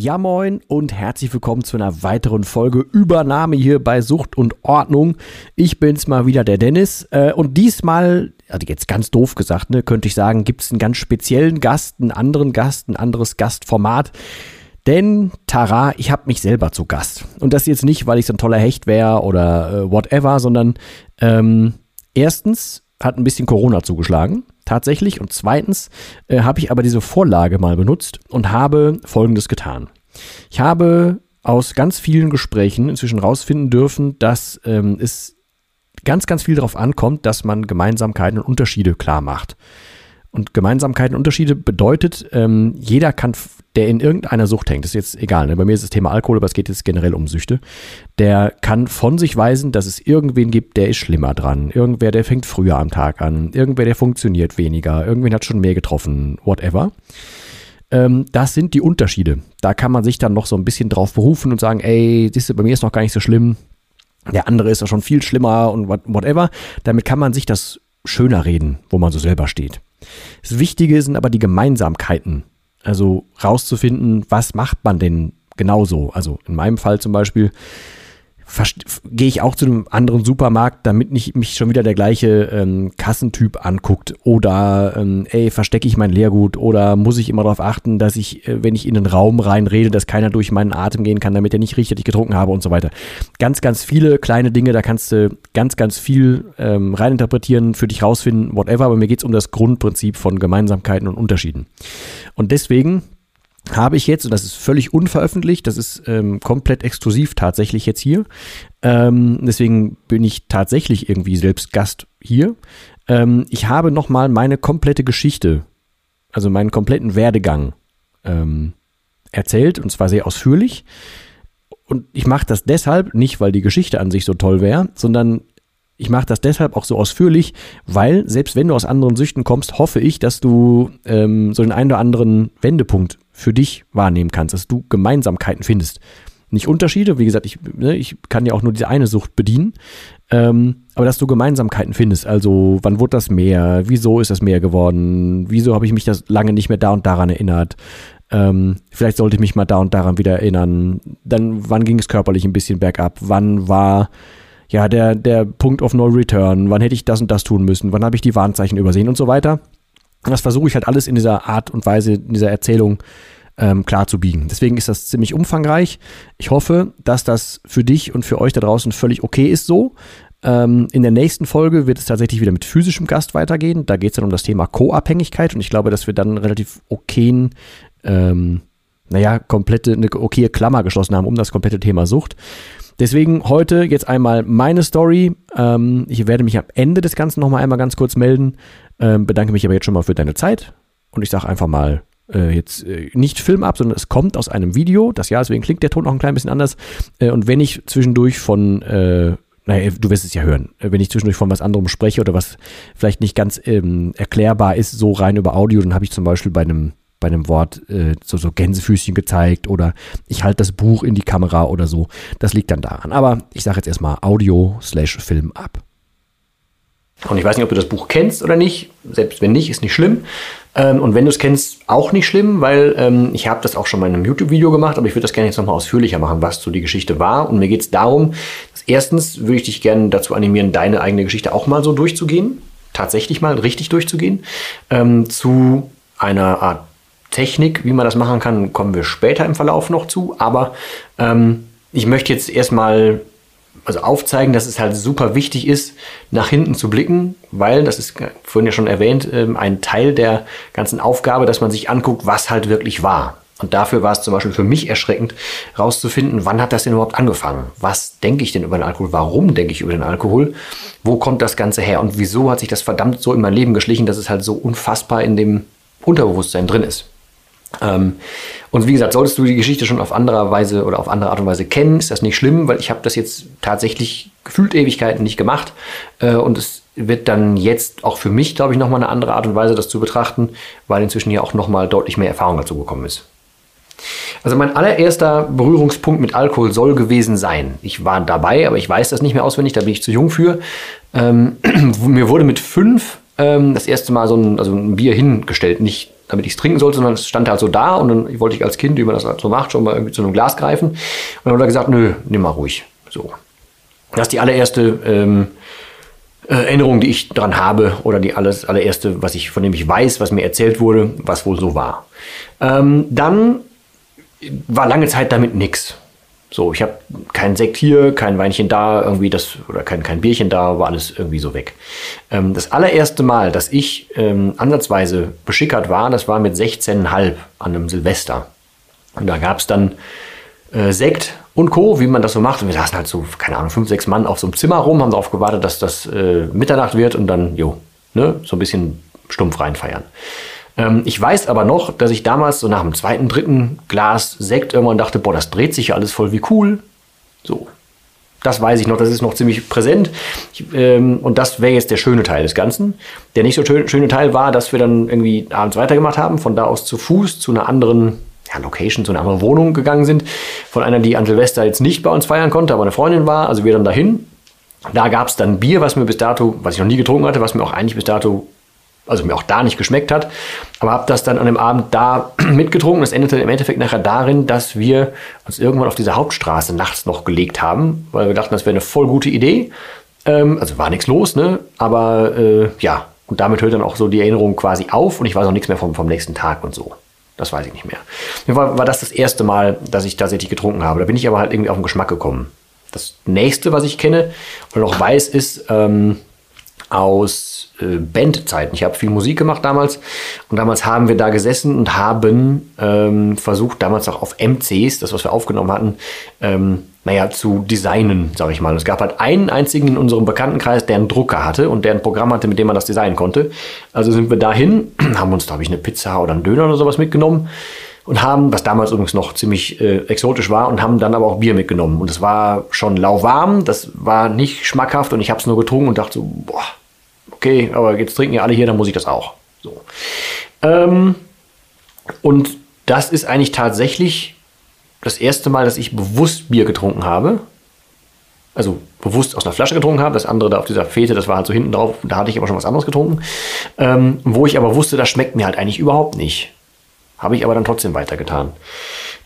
Ja moin und herzlich willkommen zu einer weiteren Folge Übernahme hier bei Sucht und Ordnung. Ich bin's mal wieder, der Dennis. Äh, und diesmal, also jetzt ganz doof gesagt, ne, könnte ich sagen, gibt's einen ganz speziellen Gast, einen anderen Gast, ein anderes Gastformat. Denn, Tara, ich habe mich selber zu Gast. Und das jetzt nicht, weil ich so ein toller Hecht wäre oder äh, whatever, sondern ähm, erstens hat ein bisschen Corona zugeschlagen tatsächlich. Und zweitens äh, habe ich aber diese Vorlage mal benutzt und habe Folgendes getan. Ich habe aus ganz vielen Gesprächen inzwischen rausfinden dürfen, dass ähm, es ganz, ganz viel darauf ankommt, dass man Gemeinsamkeiten und Unterschiede klar macht. Und Gemeinsamkeiten und Unterschiede bedeutet, ähm, jeder kann, der in irgendeiner Sucht hängt, das ist jetzt egal, ne? bei mir ist das Thema Alkohol, aber es geht jetzt generell um Süchte, der kann von sich weisen, dass es irgendwen gibt, der ist schlimmer dran. Irgendwer, der fängt früher am Tag an. Irgendwer, der funktioniert weniger. Irgendwen hat schon mehr getroffen. Whatever. Ähm, das sind die Unterschiede. Da kann man sich dann noch so ein bisschen drauf berufen und sagen, ey, siehst du, bei mir ist noch gar nicht so schlimm. Der andere ist ja schon viel schlimmer und whatever. Damit kann man sich das schöner reden, wo man so selber steht. Das Wichtige sind aber die Gemeinsamkeiten. Also rauszufinden, was macht man denn genauso. Also in meinem Fall zum Beispiel, gehe ich auch zu einem anderen Supermarkt, damit nicht mich schon wieder der gleiche ähm, Kassentyp anguckt. Oder ähm, ey, verstecke ich mein Leergut oder muss ich immer darauf achten, dass ich, äh, wenn ich in den Raum reinrede, dass keiner durch meinen Atem gehen kann, damit er nicht ich getrunken habe und so weiter. Ganz, ganz viele kleine Dinge, da kannst du ganz, ganz viel ähm, reininterpretieren, für dich rausfinden, whatever. Aber mir geht es um das Grundprinzip von Gemeinsamkeiten und Unterschieden. Und deswegen habe ich jetzt, und das ist völlig unveröffentlicht, das ist ähm, komplett exklusiv tatsächlich jetzt hier. Ähm, deswegen bin ich tatsächlich irgendwie selbst Gast hier. Ähm, ich habe nochmal meine komplette Geschichte, also meinen kompletten Werdegang ähm, erzählt, und zwar sehr ausführlich. Und ich mache das deshalb, nicht weil die Geschichte an sich so toll wäre, sondern ich mache das deshalb auch so ausführlich, weil selbst wenn du aus anderen Süchten kommst, hoffe ich, dass du ähm, so den einen oder anderen Wendepunkt für dich wahrnehmen kannst, dass du Gemeinsamkeiten findest. Nicht Unterschiede, wie gesagt, ich, ne, ich kann ja auch nur diese eine Sucht bedienen, ähm, aber dass du Gemeinsamkeiten findest. Also, wann wurde das mehr? Wieso ist das mehr geworden? Wieso habe ich mich das lange nicht mehr da und daran erinnert? Ähm, vielleicht sollte ich mich mal da und daran wieder erinnern. Dann, wann ging es körperlich ein bisschen bergab? Wann war ja, der, der Punkt of No Return, wann hätte ich das und das tun müssen, wann habe ich die Warnzeichen übersehen und so weiter. Das versuche ich halt alles in dieser Art und Weise, in dieser Erzählung ähm, klar zu biegen. Deswegen ist das ziemlich umfangreich. Ich hoffe, dass das für dich und für euch da draußen völlig okay ist so. Ähm, in der nächsten Folge wird es tatsächlich wieder mit physischem Gast weitergehen. Da geht es dann um das Thema Co-Abhängigkeit und ich glaube, dass wir dann relativ okayen ähm, naja, komplette, eine okaye Klammer geschlossen haben um das komplette Thema Sucht. Deswegen heute jetzt einmal meine Story. Ähm, ich werde mich am Ende des Ganzen nochmal einmal ganz kurz melden. Ähm, bedanke mich aber jetzt schon mal für deine Zeit. Und ich sage einfach mal, äh, jetzt äh, nicht Film ab, sondern es kommt aus einem Video. Das ja, deswegen klingt der Ton noch ein klein bisschen anders. Äh, und wenn ich zwischendurch von äh, naja, du wirst es ja hören, äh, wenn ich zwischendurch von was anderem spreche oder was vielleicht nicht ganz ähm, erklärbar ist, so rein über Audio, dann habe ich zum Beispiel bei einem bei einem Wort äh, so, so Gänsefüßchen gezeigt oder ich halte das Buch in die Kamera oder so. Das liegt dann daran. Aber ich sage jetzt erstmal Audio slash Film ab. Und ich weiß nicht, ob du das Buch kennst oder nicht. Selbst wenn nicht, ist nicht schlimm. Ähm, und wenn du es kennst, auch nicht schlimm, weil ähm, ich habe das auch schon mal in einem YouTube-Video gemacht, aber ich würde das gerne jetzt nochmal ausführlicher machen, was so die Geschichte war. Und mir geht es darum, dass erstens würde ich dich gerne dazu animieren, deine eigene Geschichte auch mal so durchzugehen. Tatsächlich mal richtig durchzugehen. Ähm, zu einer Art Technik, wie man das machen kann, kommen wir später im Verlauf noch zu. Aber ich möchte jetzt erstmal also aufzeigen, dass es halt super wichtig ist, nach hinten zu blicken, weil, das ist vorhin ja schon erwähnt, ähm, ein Teil der ganzen Aufgabe, dass man sich anguckt, was halt wirklich war. Und dafür war es zum Beispiel für mich erschreckend, rauszufinden, wann hat das denn überhaupt angefangen? Was denke ich denn über den Alkohol? Warum denke ich über den Alkohol? Wo kommt das Ganze her? Und wieso hat sich das verdammt so in mein Leben geschlichen, dass es halt so unfassbar in dem Unterbewusstsein drin ist? Ähm, und wie gesagt, solltest du die Geschichte schon auf andere Weise oder auf andere Art und Weise kennen, ist das nicht schlimm, weil ich habe das jetzt tatsächlich gefühlt Ewigkeiten nicht gemacht. Äh, und es wird dann jetzt auch für mich, glaube ich, nochmal eine andere Art und Weise, das zu betrachten, weil inzwischen ja auch nochmal deutlich mehr Erfahrung dazu gekommen ist. Also mein allererster Berührungspunkt mit Alkohol soll gewesen sein. Ich war dabei, aber ich weiß das nicht mehr auswendig, da bin ich zu jung für. Ähm, mir wurde mit fünf ähm, das erste Mal so ein, also ein Bier hingestellt, nicht damit ich es trinken sollte, sondern es stand halt so da und dann wollte ich als Kind, wie man das halt so macht, schon mal irgendwie zu einem Glas greifen. Und dann hat er gesagt, nö, nimm mal ruhig. So. Das ist die allererste ähm, äh, Erinnerung, die ich daran habe, oder die alles, allererste, was ich, von dem ich weiß, was mir erzählt wurde, was wohl so war. Ähm, dann war lange Zeit damit nichts. So, ich habe kein Sekt hier, kein Weinchen da, irgendwie das, oder kein, kein Bierchen da, war alles irgendwie so weg. Ähm, das allererste Mal, dass ich ähm, ansatzweise beschickert war, das war mit 16,5 an einem Silvester. Und da gab es dann äh, Sekt und Co., wie man das so macht. Und wir saßen halt so, keine Ahnung, fünf, sechs Mann auf so einem Zimmer rum, haben darauf gewartet, dass das äh, Mitternacht wird und dann, jo, ne, so ein bisschen stumpf reinfeiern. Ähm, ich weiß aber noch, dass ich damals so nach dem zweiten, dritten Glas Sekt irgendwann dachte, boah, das dreht sich ja alles voll wie cool. So. Das weiß ich noch, das ist noch ziemlich präsent. Ich, ähm, und das wäre jetzt der schöne Teil des Ganzen. Der nicht so schön, schöne Teil war, dass wir dann irgendwie abends weitergemacht haben, von da aus zu Fuß zu einer anderen ja, Location, zu einer anderen Wohnung gegangen sind. Von einer, die an Silvester jetzt nicht bei uns feiern konnte, aber eine Freundin war. Also wir dann dahin. Da gab es dann Bier, was mir bis dato, was ich noch nie getrunken hatte, was mir auch eigentlich bis dato also mir auch da nicht geschmeckt hat. Aber habe das dann an dem Abend da mitgetrunken. Das endete im Endeffekt nachher darin, dass wir uns irgendwann auf diese Hauptstraße nachts noch gelegt haben, weil wir dachten, das wäre eine voll gute Idee. Ähm, also war nichts los, ne? Aber äh, ja, und damit hört dann auch so die Erinnerung quasi auf und ich weiß auch nichts mehr vom, vom nächsten Tag und so. Das weiß ich nicht mehr. War, war das das erste Mal, dass ich tatsächlich getrunken habe. Da bin ich aber halt irgendwie auf den Geschmack gekommen. Das nächste, was ich kenne und noch weiß, ist ähm, aus äh, Bandzeiten. Ich habe viel Musik gemacht damals und damals haben wir da gesessen und haben ähm, versucht, damals auch auf MCs, das was wir aufgenommen hatten, ähm, naja, zu designen, sage ich mal. Es gab halt einen einzigen in unserem Bekanntenkreis, der einen Drucker hatte und der ein Programm hatte, mit dem man das designen konnte. Also sind wir dahin, haben uns, glaube ich, eine Pizza oder einen Döner oder sowas mitgenommen und haben, was damals übrigens noch ziemlich äh, exotisch war, und haben dann aber auch Bier mitgenommen. Und es war schon lauwarm, das war nicht schmackhaft und ich habe es nur getrunken und dachte so, boah, okay, aber jetzt trinken ja alle hier, dann muss ich das auch. So. Ähm, und das ist eigentlich tatsächlich das erste Mal, dass ich bewusst Bier getrunken habe. Also bewusst aus einer Flasche getrunken habe. Das andere da auf dieser Fete, das war halt so hinten drauf, da hatte ich aber schon was anderes getrunken. Ähm, wo ich aber wusste, das schmeckt mir halt eigentlich überhaupt nicht. Habe ich aber dann trotzdem weitergetan.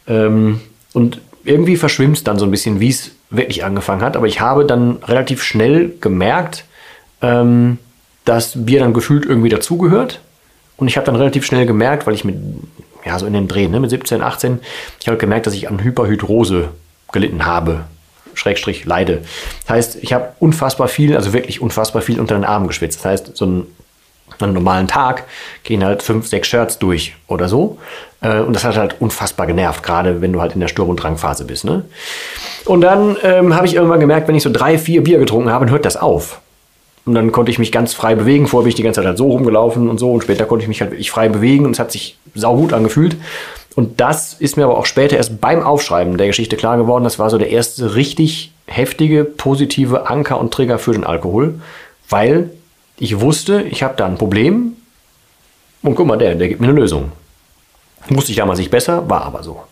Ähm, und irgendwie verschwimmt es dann so ein bisschen, wie es wirklich angefangen hat. Aber ich habe dann relativ schnell gemerkt, ähm, dass Bier dann gefühlt irgendwie dazugehört. Und ich habe dann relativ schnell gemerkt, weil ich mit, ja, so in den Drehen, ne, mit 17, 18, ich habe gemerkt, dass ich an Hyperhydrose gelitten habe. Schrägstrich leide. Das heißt, ich habe unfassbar viel, also wirklich unfassbar viel unter den Armen geschwitzt. Das heißt, so ein, einen normalen Tag gehen halt fünf, sechs Shirts durch oder so. Äh, und das hat halt unfassbar genervt, gerade wenn du halt in der Sturm- und Drangphase bist. Ne? Und dann ähm, habe ich irgendwann gemerkt, wenn ich so drei, vier Bier getrunken habe, hört das auf. Und dann konnte ich mich ganz frei bewegen. Vorher bin ich die ganze Zeit halt so rumgelaufen und so. Und später konnte ich mich halt wirklich frei bewegen und es hat sich saugut angefühlt. Und das ist mir aber auch später erst beim Aufschreiben der Geschichte klar geworden. Das war so der erste richtig heftige, positive Anker und Trigger für den Alkohol. Weil ich wusste, ich habe da ein Problem. Und guck mal, der, der gibt mir eine Lösung. Wusste ich damals nicht besser, war aber so.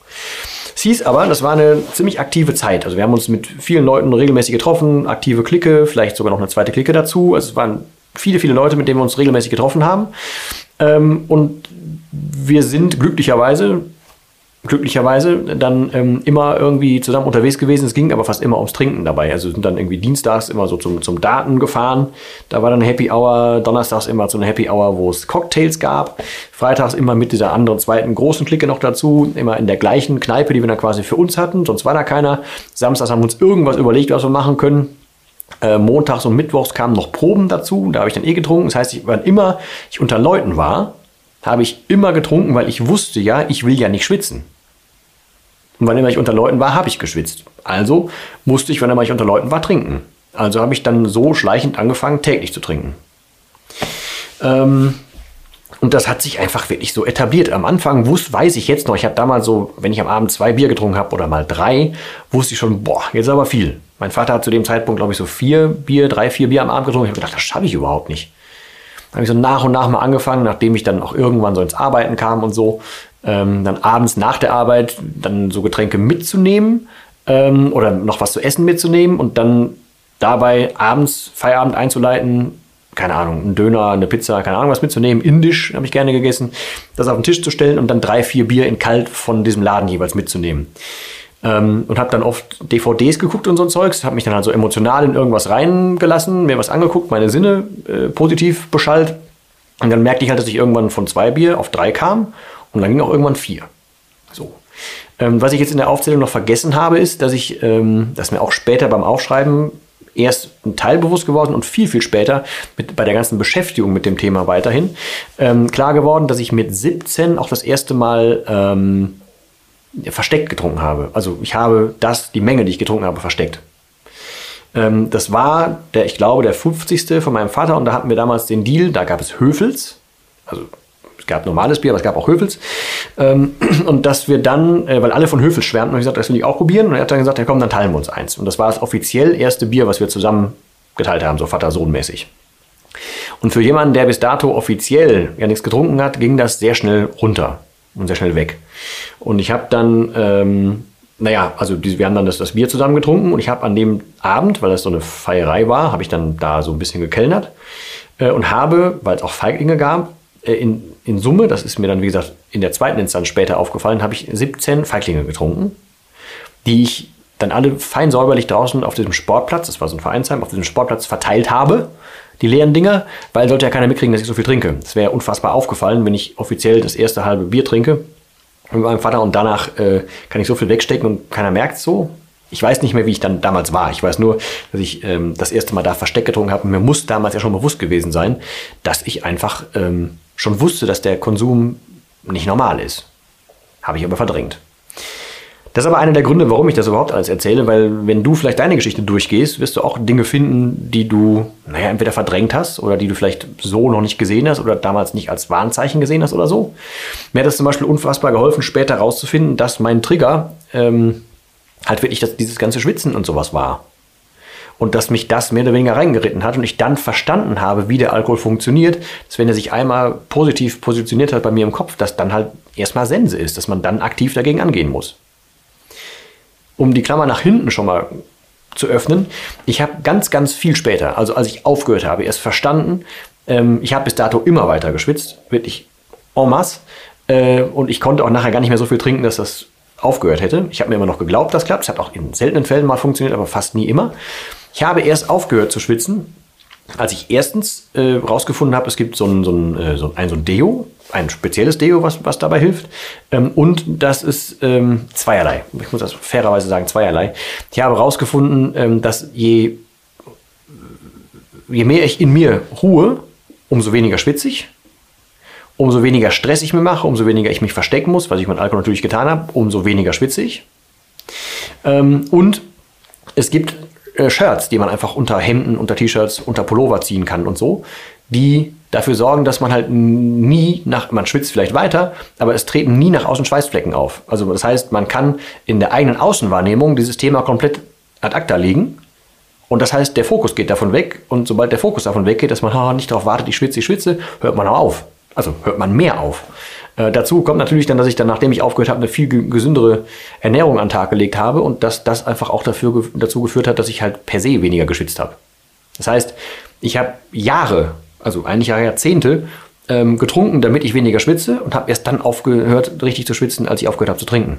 Es hieß aber, das war eine ziemlich aktive Zeit. Also wir haben uns mit vielen Leuten regelmäßig getroffen, aktive Clique, vielleicht sogar noch eine zweite Clique dazu. Also es waren viele, viele Leute, mit denen wir uns regelmäßig getroffen haben. Ähm, und wir sind glücklicherweise glücklicherweise dann ähm, immer irgendwie zusammen unterwegs gewesen. Es ging aber fast immer ums Trinken dabei. Also sind dann irgendwie dienstags immer so zum, zum Daten gefahren. Da war dann Happy Hour, donnerstags immer so eine Happy Hour, wo es Cocktails gab. Freitags immer mit dieser anderen zweiten großen Clique noch dazu. Immer in der gleichen Kneipe, die wir dann quasi für uns hatten. Sonst war da keiner. Samstags haben wir uns irgendwas überlegt, was wir machen können. Äh, montags und mittwochs kamen noch Proben dazu. Da habe ich dann eh getrunken. Das heißt, ich, wann immer ich unter Leuten war, habe ich immer getrunken, weil ich wusste ja, ich will ja nicht schwitzen. Und wann immer ich unter Leuten war, habe ich geschwitzt. Also musste ich, wann immer ich unter Leuten war, trinken. Also habe ich dann so schleichend angefangen, täglich zu trinken. Ähm, und das hat sich einfach wirklich so etabliert. Am Anfang wusste, weiß ich jetzt noch, ich habe damals so, wenn ich am Abend zwei Bier getrunken habe oder mal drei, wusste ich schon, boah, jetzt aber viel. Mein Vater hat zu dem Zeitpunkt, glaube ich, so vier Bier, drei, vier Bier am Abend getrunken. Ich habe gedacht, das schaffe ich überhaupt nicht habe ich so nach und nach mal angefangen, nachdem ich dann auch irgendwann so ins Arbeiten kam und so, ähm, dann abends nach der Arbeit dann so Getränke mitzunehmen ähm, oder noch was zu essen mitzunehmen und dann dabei abends Feierabend einzuleiten, keine Ahnung, einen Döner, eine Pizza, keine Ahnung was mitzunehmen, indisch habe ich gerne gegessen, das auf den Tisch zu stellen und dann drei, vier Bier in kalt von diesem Laden jeweils mitzunehmen. Ähm, und habe dann oft DVDs geguckt und so ein Zeugs, habe mich dann halt so emotional in irgendwas reingelassen, mir was angeguckt, meine Sinne äh, positiv beschallt. Und dann merkte ich halt, dass ich irgendwann von zwei Bier auf drei kam und dann ging auch irgendwann vier. So. Ähm, was ich jetzt in der Aufzählung noch vergessen habe, ist, dass ich, ähm, dass mir auch später beim Aufschreiben erst ein Teil bewusst geworden und viel, viel später mit, bei der ganzen Beschäftigung mit dem Thema weiterhin ähm, klar geworden, dass ich mit 17 auch das erste Mal ähm, versteckt getrunken habe. Also ich habe das, die Menge, die ich getrunken habe, versteckt. Ähm, das war der, ich glaube, der 50. von meinem Vater und da hatten wir damals den Deal, da gab es Höfels, also es gab normales Bier, aber es gab auch Höfels. Ähm, und dass wir dann, äh, weil alle von Höfels schwärmten, und ich gesagt, das will ich auch probieren. Und er hat dann gesagt, ja komm, dann teilen wir uns eins. Und das war das offiziell erste Bier, was wir zusammen geteilt haben, so Vater-Sohn-mäßig. Und für jemanden, der bis dato offiziell ja nichts getrunken hat, ging das sehr schnell runter und sehr schnell weg. Und ich habe dann, ähm, naja, also die, wir haben dann das, das Bier zusammen getrunken und ich habe an dem Abend, weil das so eine Feierei war, habe ich dann da so ein bisschen gekellnert äh, und habe, weil es auch Feiglinge gab, äh, in, in Summe, das ist mir dann wie gesagt in der zweiten Instanz später aufgefallen, habe ich 17 Feiglinge getrunken, die ich dann alle fein säuberlich draußen auf diesem Sportplatz, das war so ein Vereinsheim, auf diesem Sportplatz verteilt habe die leeren Dinger, weil sollte ja keiner mitkriegen, dass ich so viel trinke. Das wäre unfassbar aufgefallen, wenn ich offiziell das erste halbe Bier trinke mit meinem Vater und danach äh, kann ich so viel wegstecken und keiner merkt so. Ich weiß nicht mehr, wie ich dann damals war. Ich weiß nur, dass ich ähm, das erste Mal da Versteck getrunken habe. Mir muss damals ja schon bewusst gewesen sein, dass ich einfach ähm, schon wusste, dass der Konsum nicht normal ist. Habe ich aber verdrängt. Das ist aber einer der Gründe, warum ich das überhaupt alles erzähle, weil wenn du vielleicht deine Geschichte durchgehst, wirst du auch Dinge finden, die du, naja, entweder verdrängt hast oder die du vielleicht so noch nicht gesehen hast oder damals nicht als Warnzeichen gesehen hast oder so. Mir hat das zum Beispiel unfassbar geholfen, später herauszufinden, dass mein Trigger ähm, halt wirklich das, dieses ganze Schwitzen und sowas war. Und dass mich das mehr oder weniger reingeritten hat und ich dann verstanden habe, wie der Alkohol funktioniert, dass wenn er sich einmal positiv positioniert hat bei mir im Kopf, dass dann halt erstmal Sense ist, dass man dann aktiv dagegen angehen muss um die Klammer nach hinten schon mal zu öffnen. Ich habe ganz, ganz viel später, also als ich aufgehört habe, erst verstanden, ähm, ich habe bis dato immer weiter geschwitzt, wirklich en masse. Äh, und ich konnte auch nachher gar nicht mehr so viel trinken, dass das aufgehört hätte. Ich habe mir immer noch geglaubt, das klappt. Es hat auch in seltenen Fällen mal funktioniert, aber fast nie immer. Ich habe erst aufgehört zu schwitzen, als ich erstens äh, rausgefunden habe, es gibt so ein, so ein, äh, so ein, so ein Deo, ein spezielles Deo, was, was dabei hilft. Ähm, und das ist ähm, zweierlei. Ich muss das fairerweise sagen, zweierlei. Ich habe herausgefunden, ähm, dass je, je mehr ich in mir ruhe, umso weniger schwitzig. Umso weniger Stress ich mir mache, umso weniger ich mich verstecken muss, was ich mit Alkohol natürlich getan habe, umso weniger schwitzig. Ähm, und es gibt äh, Shirts, die man einfach unter Hemden, unter T-Shirts, unter Pullover ziehen kann und so, die dafür sorgen, dass man halt nie nach, man schwitzt vielleicht weiter, aber es treten nie nach außen Schweißflecken auf. Also das heißt, man kann in der eigenen Außenwahrnehmung dieses Thema komplett ad acta legen. Und das heißt, der Fokus geht davon weg. Und sobald der Fokus davon weggeht, dass man oh, nicht darauf wartet, ich schwitze, ich schwitze, hört man auch auf. Also hört man mehr auf. Äh, dazu kommt natürlich dann, dass ich dann, nachdem ich aufgehört habe, eine viel gesündere Ernährung an den Tag gelegt habe und dass das einfach auch dafür, dazu geführt hat, dass ich halt per se weniger geschwitzt habe. Das heißt, ich habe Jahre, also eigentlich Jahrzehnte, ähm, getrunken, damit ich weniger schwitze und habe erst dann aufgehört, richtig zu schwitzen, als ich aufgehört habe zu trinken.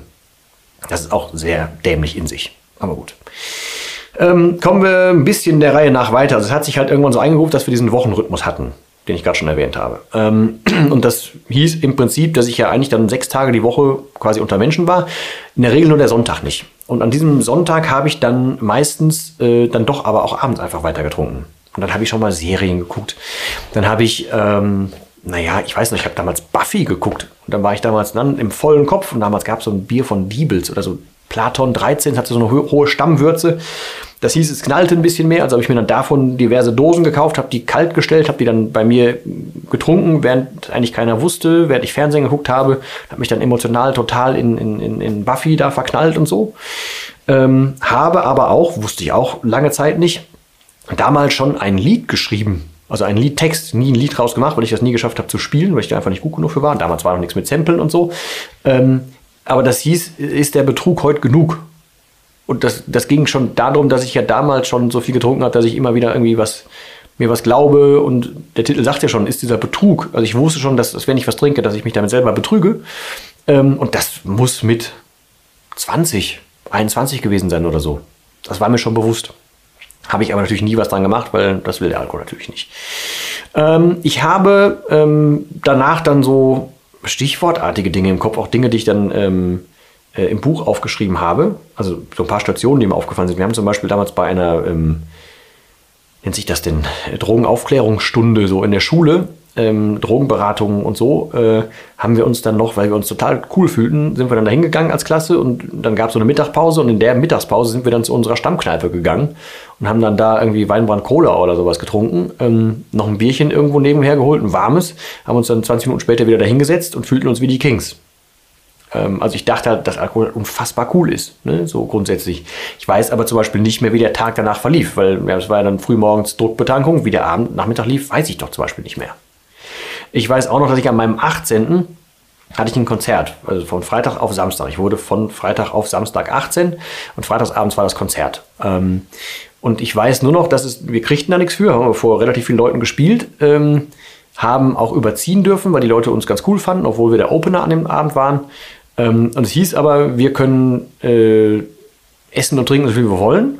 Das ist auch sehr dämlich in sich. Aber gut. Ähm, kommen wir ein bisschen der Reihe nach weiter. Also es hat sich halt irgendwann so eingerufen, dass wir diesen Wochenrhythmus hatten den ich gerade schon erwähnt habe. Ähm, und das hieß im Prinzip, dass ich ja eigentlich dann sechs Tage die Woche quasi unter Menschen war. In der Regel nur der Sonntag nicht. Und an diesem Sonntag habe ich dann meistens äh, dann doch aber auch abends einfach weiter getrunken. Und dann habe ich schon mal Serien geguckt. Dann habe ich, ähm, naja, ich weiß nicht, ich habe damals Buffy geguckt. Und dann war ich damals dann im vollen Kopf. Und damals gab es so ein Bier von Diebels oder so Platon 13, hatte so eine hohe Stammwürze. Das hieß, es knallte ein bisschen mehr, also habe ich mir dann davon diverse Dosen gekauft, habe die kalt gestellt, habe die dann bei mir getrunken, während eigentlich keiner wusste, während ich Fernsehen geguckt habe, habe mich dann emotional total in, in, in Buffy da verknallt und so. Ähm, habe aber auch, wusste ich auch lange Zeit nicht, damals schon ein Lied geschrieben. Also einen Liedtext, nie ein Lied rausgemacht, weil ich das nie geschafft habe zu spielen, weil ich da einfach nicht gut genug für war. Damals war noch nichts mit Samplen und so. Ähm, aber das hieß, ist der Betrug heute genug? Und das, das ging schon darum, dass ich ja damals schon so viel getrunken habe, dass ich immer wieder irgendwie was mir was glaube und der Titel sagt ja schon, ist dieser Betrug. Also ich wusste schon, dass, dass wenn ich was trinke, dass ich mich damit selber betrüge. Ähm, und das muss mit 20, 21 gewesen sein oder so. Das war mir schon bewusst. Habe ich aber natürlich nie was dran gemacht, weil das will der Alkohol natürlich nicht. Ähm, ich habe ähm, danach dann so stichwortartige Dinge im Kopf, auch Dinge, die ich dann ähm, äh, im Buch aufgeschrieben habe. Also so ein paar Stationen, die mir aufgefallen sind. Wir haben zum Beispiel damals bei einer ähm, nennt sich das denn, Drogenaufklärungsstunde so in der Schule, ähm, Drogenberatungen und so, äh, haben wir uns dann noch, weil wir uns total cool fühlten, sind wir dann da hingegangen als Klasse und dann gab es so eine Mittagspause und in der Mittagspause sind wir dann zu unserer Stammkneipe gegangen und haben dann da irgendwie Weinbrand Cola oder sowas getrunken, ähm, noch ein Bierchen irgendwo nebenher geholt, ein warmes, haben uns dann 20 Minuten später wieder da hingesetzt und fühlten uns wie die Kings. Ähm, also ich dachte halt, dass Alkohol unfassbar cool ist, ne? so grundsätzlich. Ich weiß aber zum Beispiel nicht mehr, wie der Tag danach verlief, weil es war ja dann frühmorgens Druckbetankung, wie der Abend, Nachmittag lief, weiß ich doch zum Beispiel nicht mehr. Ich weiß auch noch, dass ich an meinem 18. hatte ich ein Konzert, also von Freitag auf Samstag. Ich wurde von Freitag auf Samstag 18 und freitagsabends war das Konzert. Ähm, und ich weiß nur noch, dass es, wir kriegten da nichts für, haben wir vor relativ vielen Leuten gespielt. Ähm, haben auch überziehen dürfen, weil die Leute uns ganz cool fanden, obwohl wir der Opener an dem Abend waren. Ähm, und es hieß aber, wir können äh, essen und trinken, so viel wir wollen.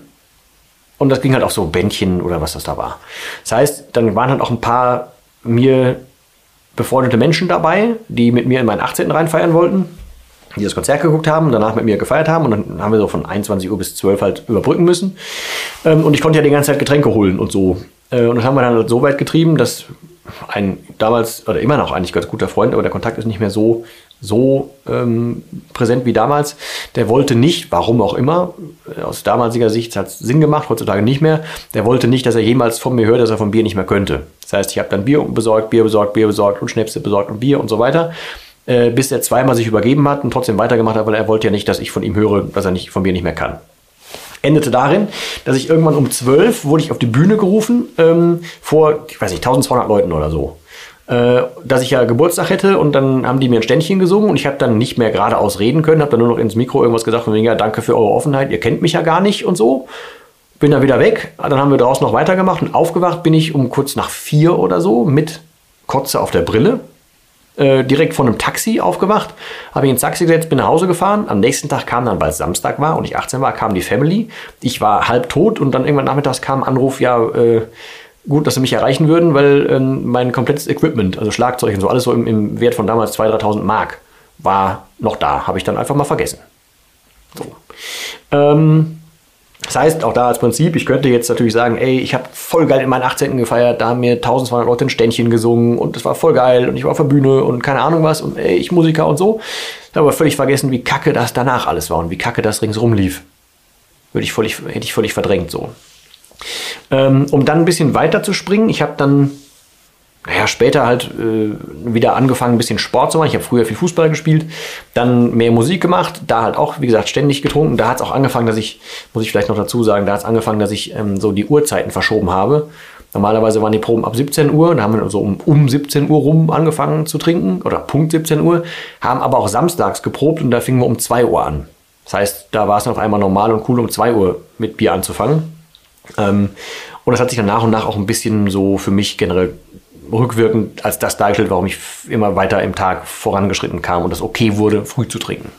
Und das ging halt auch so Bändchen oder was das da war. Das heißt, dann waren halt auch ein paar mir befreundete Menschen dabei, die mit mir in meinen 18. reinfeiern wollten, die das Konzert geguckt haben, danach mit mir gefeiert haben und dann haben wir so von 21 Uhr bis 12 halt überbrücken müssen. Ähm, und ich konnte ja die ganze Zeit Getränke holen und so. Äh, und das haben wir dann halt so weit getrieben, dass ein damals oder immer noch eigentlich ganz guter Freund, aber der Kontakt ist nicht mehr so so ähm, präsent wie damals. Der wollte nicht, warum auch immer, aus damaliger Sicht hat es Sinn gemacht, heutzutage nicht mehr. Der wollte nicht, dass er jemals von mir hört, dass er von Bier nicht mehr könnte. Das heißt, ich habe dann Bier besorgt, Bier besorgt, Bier besorgt und Schnäpse besorgt und Bier und so weiter. Äh, bis er zweimal sich übergeben hat und trotzdem weitergemacht hat, weil er wollte ja nicht, dass ich von ihm höre, dass er nicht von Bier nicht mehr kann endete darin, dass ich irgendwann um 12 wurde ich auf die Bühne gerufen ähm, vor, ich weiß nicht, 1200 Leuten oder so äh, dass ich ja Geburtstag hätte und dann haben die mir ein Ständchen gesungen und ich habe dann nicht mehr geradeaus reden können, habe dann nur noch ins Mikro irgendwas gesagt von wegen, ja, danke für eure Offenheit, ihr kennt mich ja gar nicht und so. Bin dann wieder weg, dann haben wir draußen noch weitergemacht und aufgewacht bin ich um kurz nach vier oder so mit Kotze auf der Brille. Äh, direkt von einem Taxi aufgewacht, habe ich ins Taxi gesetzt, bin nach Hause gefahren. Am nächsten Tag kam dann, weil es Samstag war und ich 18 war, kam die Family. Ich war halb tot und dann irgendwann nachmittags kam ein Anruf, ja, äh, gut, dass sie mich erreichen würden, weil ähm, mein komplettes Equipment, also Schlagzeug und so, alles so im, im Wert von damals 2.000, 3.000 Mark, war noch da. Habe ich dann einfach mal vergessen. So. Ähm, das heißt, auch da als Prinzip, ich könnte jetzt natürlich sagen, ey, ich habe voll geil in meinen 18. gefeiert, da haben mir 1200 Leute ein Ständchen gesungen und das war voll geil und ich war auf der Bühne und keine Ahnung was und ey, ich Musiker und so. Ich habe aber völlig vergessen, wie kacke das danach alles war und wie kacke das ringsrum lief. Würde ich völlig, hätte ich völlig verdrängt so. Ähm, um dann ein bisschen weiter zu springen, ich habe dann naja, später halt äh, wieder angefangen, ein bisschen Sport zu machen. Ich habe früher viel Fußball gespielt, dann mehr Musik gemacht, da halt auch, wie gesagt, ständig getrunken. Da hat es auch angefangen, dass ich, muss ich vielleicht noch dazu sagen, da hat es angefangen, dass ich ähm, so die Uhrzeiten verschoben habe. Normalerweise waren die Proben ab 17 Uhr, da haben wir so um, um 17 Uhr rum angefangen zu trinken, oder Punkt 17 Uhr, haben aber auch samstags geprobt und da fingen wir um 2 Uhr an. Das heißt, da war es auf einmal normal und cool, um 2 Uhr mit Bier anzufangen. Ähm, und das hat sich dann nach und nach auch ein bisschen so für mich generell rückwirkend als das dargestellt, warum ich immer weiter im Tag vorangeschritten kam und es okay wurde, früh zu trinken.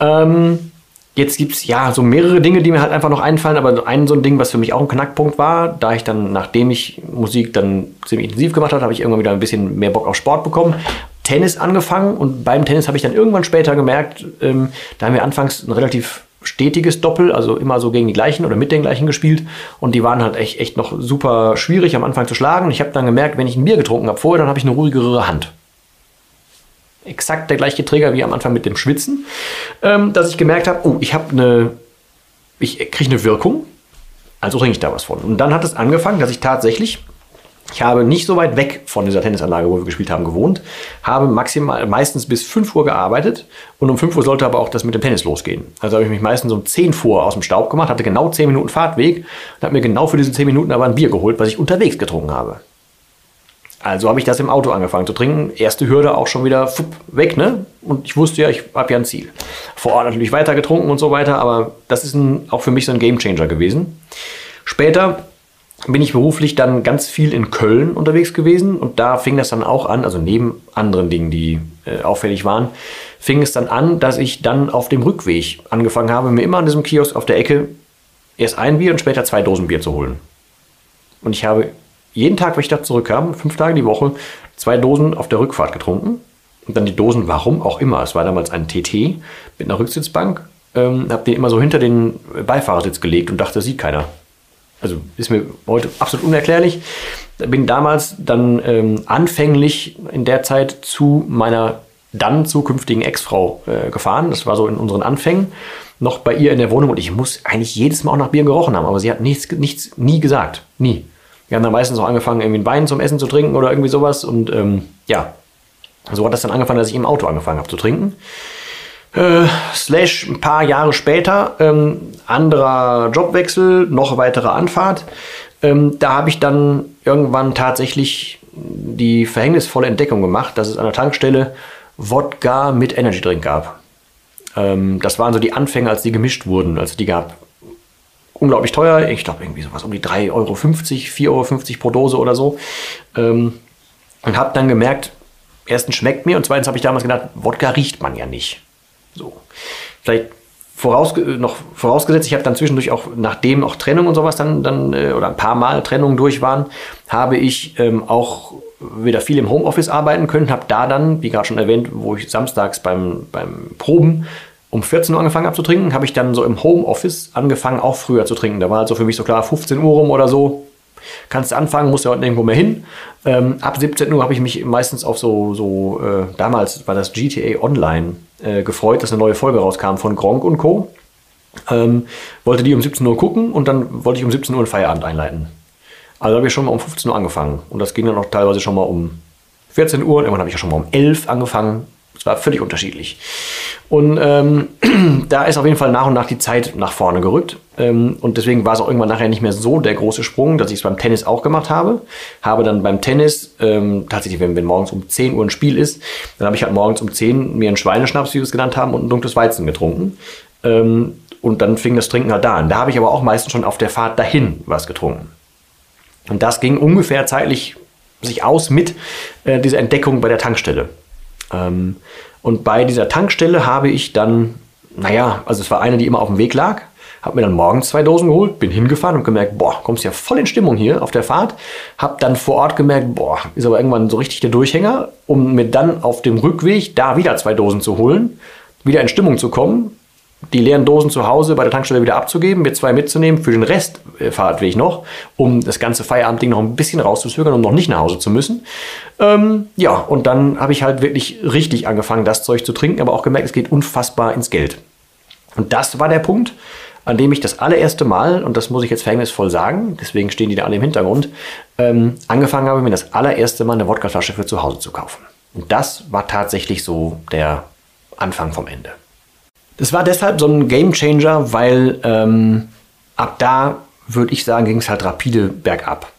Ähm, jetzt gibt es ja so mehrere Dinge, die mir halt einfach noch einfallen, aber ein so ein Ding, was für mich auch ein Knackpunkt war, da ich dann, nachdem ich Musik dann ziemlich intensiv gemacht habe, habe ich irgendwann wieder ein bisschen mehr Bock auf Sport bekommen. Tennis angefangen und beim Tennis habe ich dann irgendwann später gemerkt, ähm, da haben wir anfangs ein relativ stetiges Doppel, also immer so gegen die gleichen oder mit den gleichen gespielt. Und die waren halt echt, echt noch super schwierig am Anfang zu schlagen. Und ich habe dann gemerkt, wenn ich ein Bier getrunken habe vorher, dann habe ich eine ruhigere Hand. Exakt der gleiche Trigger wie am Anfang mit dem Schwitzen. Ähm, dass ich gemerkt habe, oh, ich habe eine, ich kriege eine Wirkung. Also trinke ich da was von. Und dann hat es angefangen, dass ich tatsächlich ich habe nicht so weit weg von dieser Tennisanlage, wo wir gespielt haben, gewohnt, habe maximal meistens bis 5 Uhr gearbeitet und um 5 Uhr sollte aber auch das mit dem Tennis losgehen. Also habe ich mich meistens um 10 vor aus dem Staub gemacht, hatte genau 10 Minuten Fahrtweg und habe mir genau für diese 10 Minuten aber ein Bier geholt, was ich unterwegs getrunken habe. Also habe ich das im Auto angefangen zu trinken. Erste Hürde auch schon wieder fupp, weg, ne? Und ich wusste ja, ich habe ja ein Ziel. Vor Ort natürlich weiter getrunken und so weiter, aber das ist ein, auch für mich so ein Gamechanger gewesen. Später bin ich beruflich dann ganz viel in Köln unterwegs gewesen und da fing das dann auch an, also neben anderen Dingen, die äh, auffällig waren, fing es dann an, dass ich dann auf dem Rückweg angefangen habe, mir immer an diesem Kiosk auf der Ecke erst ein Bier und später zwei Dosen Bier zu holen. Und ich habe jeden Tag, wenn ich da zurückkam, fünf Tage die Woche, zwei Dosen auf der Rückfahrt getrunken. Und dann die Dosen, warum auch immer. Es war damals ein TT mit einer Rücksitzbank. Ähm, habe den immer so hinter den Beifahrersitz gelegt und dachte, das sieht keiner. Also ist mir heute absolut unerklärlich. Bin damals dann ähm, anfänglich in der Zeit zu meiner dann zukünftigen Ex-Frau äh, gefahren. Das war so in unseren Anfängen. Noch bei ihr in der Wohnung und ich muss eigentlich jedes Mal auch nach Bier gerochen haben, aber sie hat nichts, nichts nie gesagt. Nie. Wir haben dann meistens auch angefangen, irgendwie einen Wein zum Essen zu trinken oder irgendwie sowas. Und ähm, ja, so hat das dann angefangen, dass ich im Auto angefangen habe zu trinken. Äh, slash ein paar Jahre später, ähm, anderer Jobwechsel, noch weitere Anfahrt. Ähm, da habe ich dann irgendwann tatsächlich die verhängnisvolle Entdeckung gemacht, dass es an der Tankstelle Wodka mit Energy Drink gab. Ähm, das waren so die Anfänge, als die gemischt wurden, als die gab. Unglaublich teuer, ich glaube irgendwie sowas um die 3,50 Euro, 4,50 Euro pro Dose oder so. Ähm, und habe dann gemerkt, erstens schmeckt mir und zweitens habe ich damals gedacht, Wodka riecht man ja nicht. So. Vielleicht vorausge noch vorausgesetzt, ich habe dann zwischendurch auch, nachdem auch Trennung und sowas dann, dann äh, oder ein paar Mal Trennungen durch waren, habe ich ähm, auch wieder viel im Homeoffice arbeiten können, habe da dann, wie gerade schon erwähnt, wo ich samstags beim, beim Proben um 14 Uhr angefangen habe zu trinken, habe ich dann so im Homeoffice angefangen, auch früher zu trinken. Da war also für mich so klar, 15 Uhr rum oder so, kannst du anfangen, musst ja heute nirgendwo mehr hin. Ähm, ab 17 Uhr habe ich mich meistens auf so, so äh, damals war das GTA Online äh, gefreut, dass eine neue Folge rauskam von Gronk und Co. Ähm, wollte die um 17 Uhr gucken und dann wollte ich um 17 Uhr einen Feierabend einleiten. Also habe ich schon mal um 15 Uhr angefangen. Und das ging dann auch teilweise schon mal um 14 Uhr. Irgendwann habe ich ja schon mal um 11 angefangen. Es war völlig unterschiedlich. Und ähm, da ist auf jeden Fall nach und nach die Zeit nach vorne gerückt. Ähm, und deswegen war es auch irgendwann nachher nicht mehr so der große Sprung, dass ich es beim Tennis auch gemacht habe. Habe dann beim Tennis, ähm, tatsächlich, wenn, wenn morgens um 10 Uhr ein Spiel ist, dann habe ich halt morgens um 10 mir einen Schweineschnaps, wie wir es genannt haben, und ein dunkles Weizen getrunken. Ähm, und dann fing das Trinken halt da an. Da habe ich aber auch meistens schon auf der Fahrt dahin was getrunken. Und das ging ungefähr zeitlich sich aus mit äh, dieser Entdeckung bei der Tankstelle. Ähm, und bei dieser Tankstelle habe ich dann, naja, also es war eine, die immer auf dem Weg lag, habe mir dann morgens zwei Dosen geholt, bin hingefahren und gemerkt, boah, kommst ja voll in Stimmung hier auf der Fahrt. Habe dann vor Ort gemerkt, boah, ist aber irgendwann so richtig der Durchhänger, um mir dann auf dem Rückweg da wieder zwei Dosen zu holen, wieder in Stimmung zu kommen, die leeren Dosen zu Hause bei der Tankstelle wieder abzugeben, mir zwei mitzunehmen für den Rest äh, noch, um das ganze Feierabendding noch ein bisschen rauszuzögern, um noch nicht nach Hause zu müssen. Ähm, ja, und dann habe ich halt wirklich richtig angefangen, das Zeug zu trinken, aber auch gemerkt, es geht unfassbar ins Geld. Und das war der Punkt, an dem ich das allererste Mal, und das muss ich jetzt verhängnisvoll sagen, deswegen stehen die da alle im Hintergrund, ähm, angefangen habe, mir das allererste Mal eine Wodkaflasche für zu Hause zu kaufen. Und das war tatsächlich so der Anfang vom Ende. Das war deshalb so ein Game Changer, weil ähm, ab da, würde ich sagen, ging es halt rapide bergab.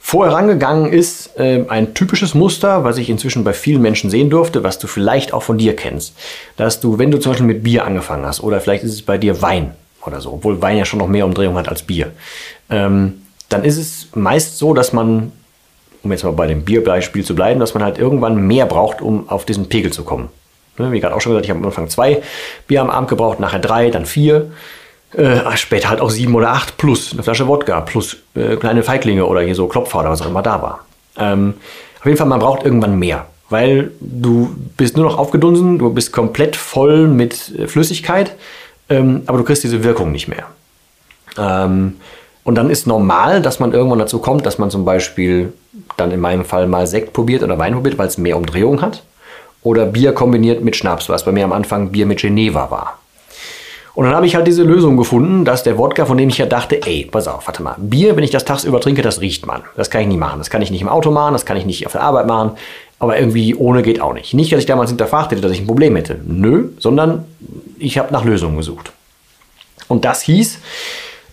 Vorher rangegangen ist äh, ein typisches Muster, was ich inzwischen bei vielen Menschen sehen durfte, was du vielleicht auch von dir kennst. Dass du, wenn du zum Beispiel mit Bier angefangen hast, oder vielleicht ist es bei dir Wein oder so, obwohl Wein ja schon noch mehr Umdrehung hat als Bier, ähm, dann ist es meist so, dass man, um jetzt mal bei dem Bierbeispiel zu bleiben, dass man halt irgendwann mehr braucht, um auf diesen Pegel zu kommen. Ne, wie gerade auch schon gesagt, ich habe am Anfang zwei Bier am Abend gebraucht, nachher drei, dann vier. Äh, später halt auch sieben oder acht plus eine Flasche Wodka plus äh, kleine Feiglinge oder hier so Klopfer oder was auch immer da war. Ähm, auf jeden Fall, man braucht irgendwann mehr, weil du bist nur noch aufgedunsen, du bist komplett voll mit äh, Flüssigkeit, ähm, aber du kriegst diese Wirkung nicht mehr. Ähm, und dann ist normal, dass man irgendwann dazu kommt, dass man zum Beispiel dann in meinem Fall mal Sekt probiert oder Wein probiert, weil es mehr Umdrehung hat oder Bier kombiniert mit Schnaps, was bei mir am Anfang Bier mit Geneva war. Und dann habe ich halt diese Lösung gefunden, dass der Wodka, von dem ich ja dachte, ey, pass auf, warte mal, Bier, wenn ich das tagsüber trinke, das riecht man. Das kann ich nie machen. Das kann ich nicht im Auto machen, das kann ich nicht auf der Arbeit machen. Aber irgendwie ohne geht auch nicht. Nicht, dass ich damals hinterfragt hätte, dass ich ein Problem hätte. Nö, sondern ich habe nach Lösungen gesucht. Und das hieß,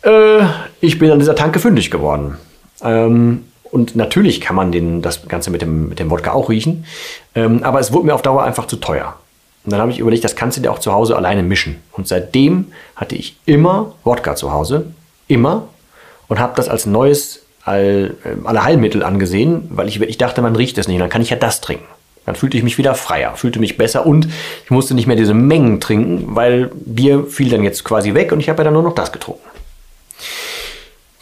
äh, ich bin an dieser Tanke fündig geworden. Ähm, und natürlich kann man den, das Ganze mit dem, mit dem Wodka auch riechen. Ähm, aber es wurde mir auf Dauer einfach zu teuer. Und dann habe ich überlegt, das kannst du dir auch zu Hause alleine mischen. Und seitdem hatte ich immer Wodka zu Hause. Immer. und habe das als neues All, äh, Allerheilmittel angesehen, weil ich, ich dachte, man riecht es nicht. Dann kann ich ja das trinken. Dann fühlte ich mich wieder freier, fühlte mich besser und ich musste nicht mehr diese Mengen trinken, weil Bier fiel dann jetzt quasi weg und ich habe ja dann nur noch das getrunken.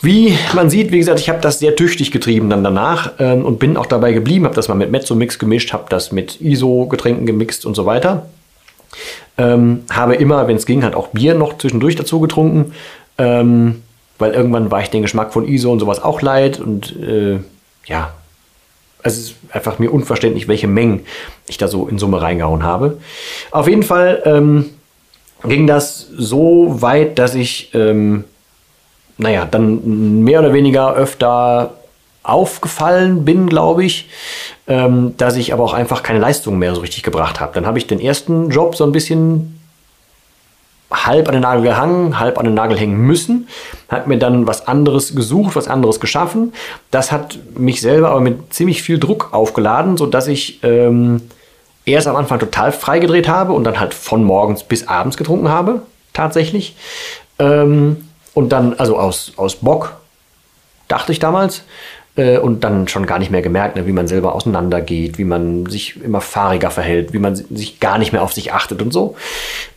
Wie man sieht, wie gesagt, ich habe das sehr tüchtig getrieben dann danach ähm, und bin auch dabei geblieben, habe das mal mit Mezzo-Mix gemischt, habe das mit ISO-Getränken gemixt und so weiter. Ähm, habe immer, wenn es ging, halt auch Bier noch zwischendurch dazu getrunken, ähm, weil irgendwann war ich den Geschmack von ISO und sowas auch leid und äh, ja, es ist einfach mir unverständlich, welche Mengen ich da so in Summe reingehauen habe. Auf jeden Fall ähm, ging das so weit, dass ich ähm, naja, dann mehr oder weniger öfter aufgefallen bin, glaube ich, ähm, dass ich aber auch einfach keine Leistung mehr so richtig gebracht habe. Dann habe ich den ersten Job so ein bisschen halb an den Nagel gehangen, halb an den Nagel hängen müssen, habe mir dann was anderes gesucht, was anderes geschaffen. Das hat mich selber aber mit ziemlich viel Druck aufgeladen, sodass ich ähm, erst am Anfang total freigedreht habe und dann halt von morgens bis abends getrunken habe, tatsächlich. Ähm, und dann, also aus, aus Bock, dachte ich damals. Äh, und dann schon gar nicht mehr gemerkt, ne, wie man selber auseinandergeht, wie man sich immer fahriger verhält, wie man sich gar nicht mehr auf sich achtet und so.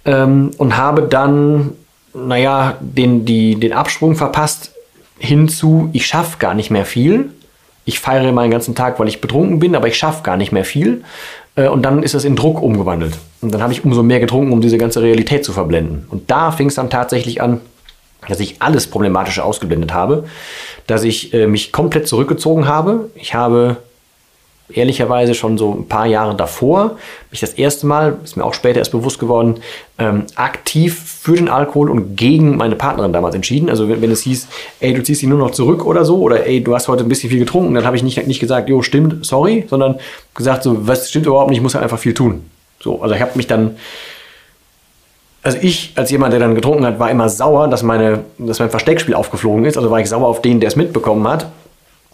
Ähm, und habe dann, naja, den, die, den Absprung verpasst hinzu, ich schaffe gar nicht mehr viel. Ich feiere meinen ganzen Tag, weil ich betrunken bin, aber ich schaffe gar nicht mehr viel. Äh, und dann ist das in Druck umgewandelt. Und dann habe ich umso mehr getrunken, um diese ganze Realität zu verblenden. Und da fing es dann tatsächlich an, dass ich alles Problematische ausgeblendet habe, dass ich äh, mich komplett zurückgezogen habe. Ich habe ehrlicherweise schon so ein paar Jahre davor mich das erste Mal, ist mir auch später erst bewusst geworden, ähm, aktiv für den Alkohol und gegen meine Partnerin damals entschieden. Also wenn, wenn, es hieß, ey, du ziehst dich nur noch zurück oder so, oder ey, du hast heute ein bisschen viel getrunken, dann habe ich nicht, nicht gesagt, jo, stimmt, sorry, sondern gesagt, so, was stimmt überhaupt nicht, ich muss halt einfach viel tun. So, also ich habe mich dann also ich als jemand, der dann getrunken hat, war immer sauer, dass, meine, dass mein Versteckspiel aufgeflogen ist. Also war ich sauer auf den, der es mitbekommen hat.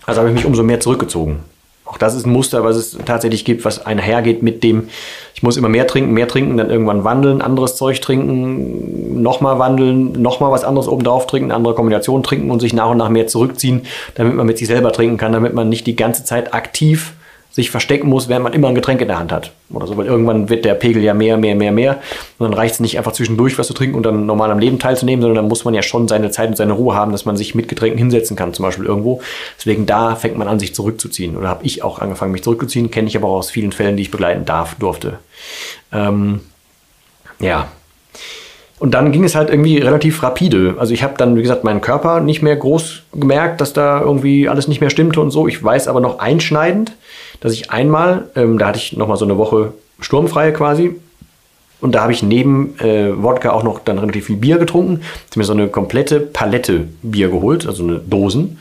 Also habe ich mich umso mehr zurückgezogen. Auch das ist ein Muster, was es tatsächlich gibt, was einhergeht mit dem, ich muss immer mehr trinken, mehr trinken, dann irgendwann wandeln, anderes Zeug trinken, nochmal wandeln, nochmal was anderes obendrauf trinken, andere Kombinationen trinken und sich nach und nach mehr zurückziehen, damit man mit sich selber trinken kann, damit man nicht die ganze Zeit aktiv sich verstecken muss, während man immer ein Getränk in der Hand hat. Oder so, weil irgendwann wird der Pegel ja mehr, mehr, mehr, mehr. Und dann reicht es nicht einfach zwischendurch was zu trinken und dann normal am Leben teilzunehmen, sondern dann muss man ja schon seine Zeit und seine Ruhe haben, dass man sich mit Getränken hinsetzen kann, zum Beispiel irgendwo. Deswegen da fängt man an, sich zurückzuziehen. Oder habe ich auch angefangen, mich zurückzuziehen, kenne ich aber auch aus vielen Fällen, die ich begleiten darf, durfte. Ähm, ja, und dann ging es halt irgendwie relativ rapide. Also ich habe dann, wie gesagt, meinen Körper nicht mehr groß gemerkt, dass da irgendwie alles nicht mehr stimmte und so. Ich weiß aber noch einschneidend, dass ich einmal, ähm, da hatte ich noch mal so eine Woche sturmfreie quasi, und da habe ich neben äh, Wodka auch noch dann relativ viel Bier getrunken. Ich mir so eine komplette Palette Bier geholt, also eine Dosen.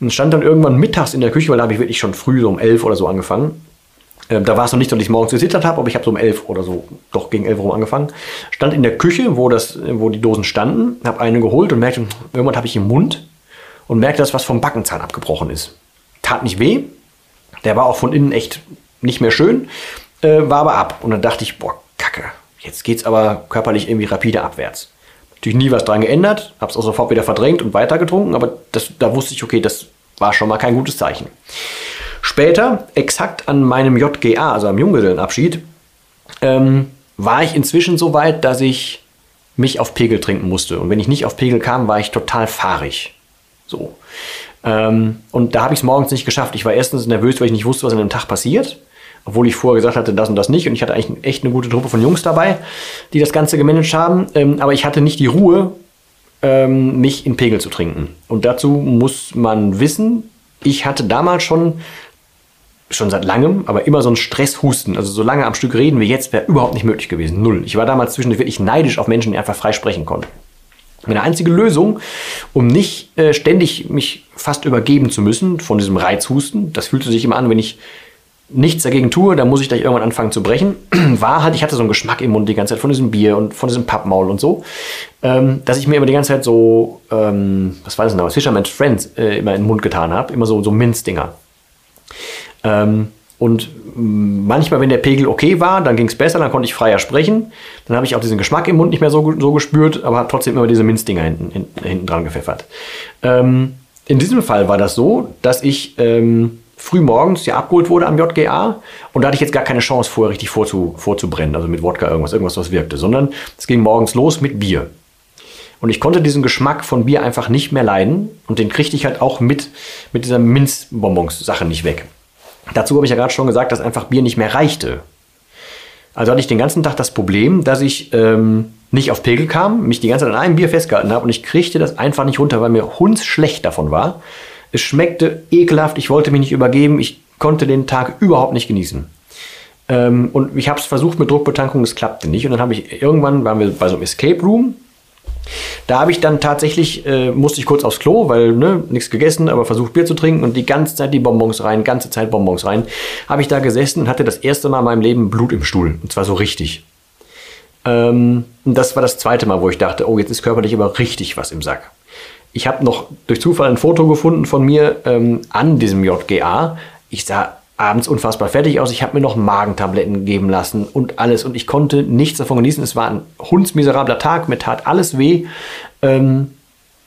Und stand dann irgendwann mittags in der Küche, weil da habe ich wirklich schon früh so um elf oder so angefangen. Ähm, da war es noch nicht, dass ich morgens gesittert habe, aber ich habe so um elf oder so, doch gegen elf rum angefangen. Stand in der Küche, wo, das, wo die Dosen standen, habe eine geholt und merkte, irgendwann habe ich im Mund und merkte, dass was vom Backenzahn abgebrochen ist. Tat nicht weh, der war auch von innen echt nicht mehr schön, äh, war aber ab. Und dann dachte ich, boah, kacke, jetzt geht's aber körperlich irgendwie rapide abwärts. Natürlich nie was dran geändert, hab's auch sofort wieder verdrängt und weitergetrunken, aber das, da wusste ich, okay, das war schon mal kein gutes Zeichen. Später, exakt an meinem JGA, also am Junggesellenabschied, ähm, war ich inzwischen so weit, dass ich mich auf Pegel trinken musste. Und wenn ich nicht auf Pegel kam, war ich total fahrig. So. Ähm, und da habe ich es morgens nicht geschafft. Ich war erstens nervös, weil ich nicht wusste, was an dem Tag passiert. Obwohl ich vorher gesagt hatte, das und das nicht. Und ich hatte eigentlich echt eine gute Truppe von Jungs dabei, die das Ganze gemanagt haben. Ähm, aber ich hatte nicht die Ruhe, ähm, mich in Pegel zu trinken. Und dazu muss man wissen, ich hatte damals schon, schon seit langem, aber immer so einen Stresshusten. Also so lange am Stück reden wie jetzt wäre überhaupt nicht möglich gewesen. Null. Ich war damals zwischendurch wirklich neidisch auf Menschen, die einfach frei sprechen konnten. Meine einzige Lösung, um nicht äh, ständig mich fast übergeben zu müssen von diesem Reizhusten, das fühlte sich immer an, wenn ich nichts dagegen tue, dann muss ich gleich irgendwann anfangen zu brechen, war halt, ich hatte so einen Geschmack im Mund die ganze Zeit von diesem Bier und von diesem Pappmaul und so, ähm, dass ich mir immer die ganze Zeit so, ähm, was war das denn, Fisherman's Friends äh, immer in den Mund getan habe, immer so, so Minzdinger. Ähm, Und manchmal, wenn der Pegel okay war, dann ging es besser, dann konnte ich freier sprechen. Dann habe ich auch diesen Geschmack im Mund nicht mehr so, so gespürt, aber trotzdem immer diese Minzdinger hinten, hinten, hinten dran gepfeffert. Ähm, in diesem Fall war das so, dass ich ähm, früh morgens ja abgeholt wurde am JGA und da hatte ich jetzt gar keine Chance, vorher richtig vorzu, vorzubrennen, also mit Wodka irgendwas, irgendwas, was wirkte, sondern es ging morgens los mit Bier. Und ich konnte diesen Geschmack von Bier einfach nicht mehr leiden und den kriegte ich halt auch mit, mit dieser Minzbonbons-Sache nicht weg. Dazu habe ich ja gerade schon gesagt, dass einfach Bier nicht mehr reichte. Also hatte ich den ganzen Tag das Problem, dass ich ähm, nicht auf Pegel kam, mich die ganze Zeit an einem Bier festgehalten habe und ich kriegte das einfach nicht runter, weil mir hundsschlecht davon war. Es schmeckte ekelhaft, ich wollte mich nicht übergeben, ich konnte den Tag überhaupt nicht genießen. Ähm, und ich habe es versucht mit Druckbetankung, es klappte nicht. Und dann habe ich irgendwann, waren wir bei so einem Escape Room da habe ich dann tatsächlich, äh, musste ich kurz aufs Klo, weil ne, nichts gegessen, aber versucht Bier zu trinken und die ganze Zeit die Bonbons rein, ganze Zeit Bonbons rein. Habe ich da gesessen und hatte das erste Mal in meinem Leben Blut im Stuhl. Und zwar so richtig. Ähm, das war das zweite Mal, wo ich dachte, oh, jetzt ist körperlich aber richtig was im Sack. Ich habe noch durch Zufall ein Foto gefunden von mir ähm, an diesem JGA. Ich sah abends unfassbar fertig aus. Ich habe mir noch Magentabletten geben lassen und alles. Und ich konnte nichts davon genießen. Es war ein hundsmiserabler Tag. Mir tat alles weh. Ähm,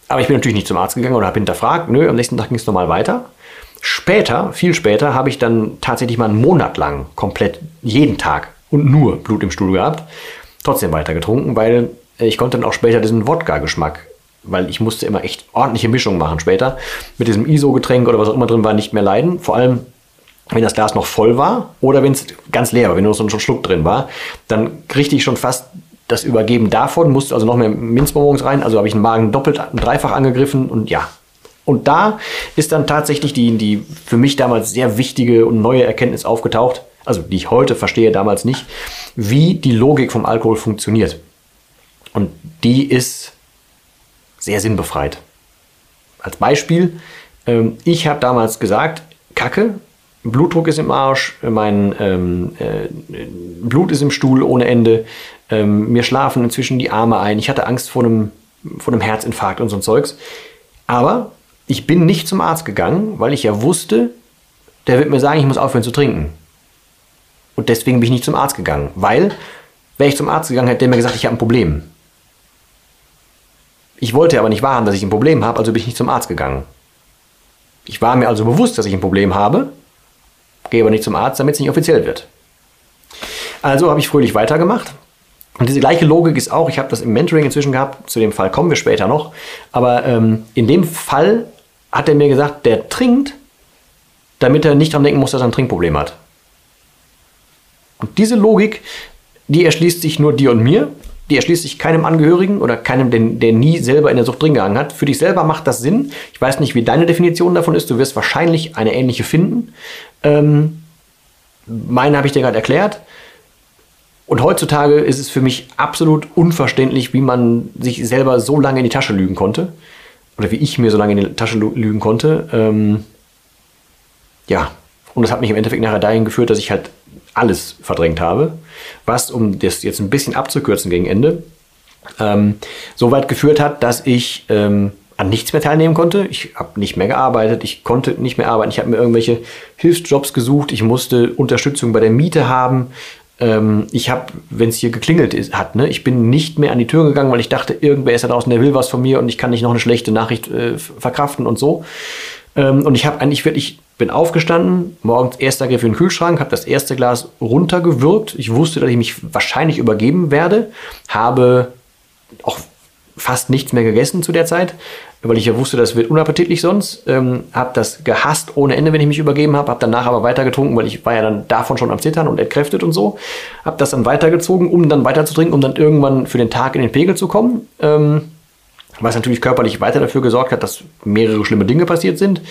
aber ich bin natürlich nicht zum Arzt gegangen oder habe hinterfragt. Nö, am nächsten Tag ging es nochmal weiter. Später, viel später, habe ich dann tatsächlich mal einen Monat lang komplett jeden Tag und nur Blut im Stuhl gehabt. Trotzdem weiter getrunken, weil ich konnte dann auch später diesen Wodka-Geschmack weil ich musste immer echt ordentliche Mischungen machen später. Mit diesem ISO-Getränk oder was auch immer drin war, nicht mehr leiden. Vor allem wenn das Glas noch voll war oder wenn es ganz leer war, wenn nur so ein Schluck drin war, dann kriegte ich schon fast das Übergeben davon, musste also noch mehr Minzbonbons rein, also habe ich den Magen doppelt dreifach angegriffen und ja. Und da ist dann tatsächlich die, die für mich damals sehr wichtige und neue Erkenntnis aufgetaucht, also die ich heute verstehe, damals nicht, wie die Logik vom Alkohol funktioniert. Und die ist sehr sinnbefreit. Als Beispiel, ähm, ich habe damals gesagt, Kacke, Blutdruck ist im Arsch, mein ähm, äh, Blut ist im Stuhl ohne Ende, ähm, mir schlafen inzwischen die Arme ein, ich hatte Angst vor einem, vor einem Herzinfarkt und so ein Zeugs. Aber ich bin nicht zum Arzt gegangen, weil ich ja wusste, der wird mir sagen, ich muss aufhören zu trinken. Und deswegen bin ich nicht zum Arzt gegangen, weil, wäre ich zum Arzt gegangen, hätte der mir gesagt, ich habe ein Problem. Ich wollte aber nicht wahrhaben, dass ich ein Problem habe, also bin ich nicht zum Arzt gegangen. Ich war mir also bewusst, dass ich ein Problem habe, gehe aber nicht zum Arzt, damit es nicht offiziell wird. Also habe ich fröhlich weitergemacht. Und diese gleiche Logik ist auch, ich habe das im Mentoring inzwischen gehabt, zu dem Fall kommen wir später noch, aber ähm, in dem Fall hat er mir gesagt, der trinkt, damit er nicht dran denken muss, dass er ein Trinkproblem hat. Und diese Logik, die erschließt sich nur dir und mir, die erschließt sich keinem Angehörigen oder keinem, der, der nie selber in der Sucht drin gehangen hat. Für dich selber macht das Sinn. Ich weiß nicht, wie deine Definition davon ist. Du wirst wahrscheinlich eine ähnliche finden. Ähm, meine habe ich dir gerade erklärt. Und heutzutage ist es für mich absolut unverständlich, wie man sich selber so lange in die Tasche lügen konnte. Oder wie ich mir so lange in die Tasche lügen konnte. Ähm, ja, und das hat mich im Endeffekt nachher dahin geführt, dass ich halt alles verdrängt habe. Was, um das jetzt ein bisschen abzukürzen gegen Ende, ähm, so weit geführt hat, dass ich ähm, an nichts mehr teilnehmen konnte. Ich habe nicht mehr gearbeitet, ich konnte nicht mehr arbeiten. Ich habe mir irgendwelche Hilfsjobs gesucht. Ich musste Unterstützung bei der Miete haben. Ähm, ich habe, wenn es hier geklingelt ist, hat, ne, ich bin nicht mehr an die Tür gegangen, weil ich dachte, irgendwer ist da draußen, der will was von mir und ich kann nicht noch eine schlechte Nachricht äh, verkraften und so. Ähm, und ich habe eigentlich wirklich, bin aufgestanden, morgens erster Griff in den Kühlschrank, habe das erste Glas runtergewürgt. Ich wusste, dass ich mich wahrscheinlich übergeben werde, habe auch fast nichts mehr gegessen zu der Zeit, weil ich ja wusste, das wird unappetitlich sonst. Ähm, habe das gehasst ohne Ende, wenn ich mich übergeben habe. Habe danach aber weiter getrunken, weil ich war ja dann davon schon am Zittern und entkräftet und so. Habe das dann weitergezogen, um dann weiter zu trinken, um dann irgendwann für den Tag in den Pegel zu kommen. Ähm, was natürlich körperlich weiter dafür gesorgt hat, dass mehrere schlimme Dinge passiert sind.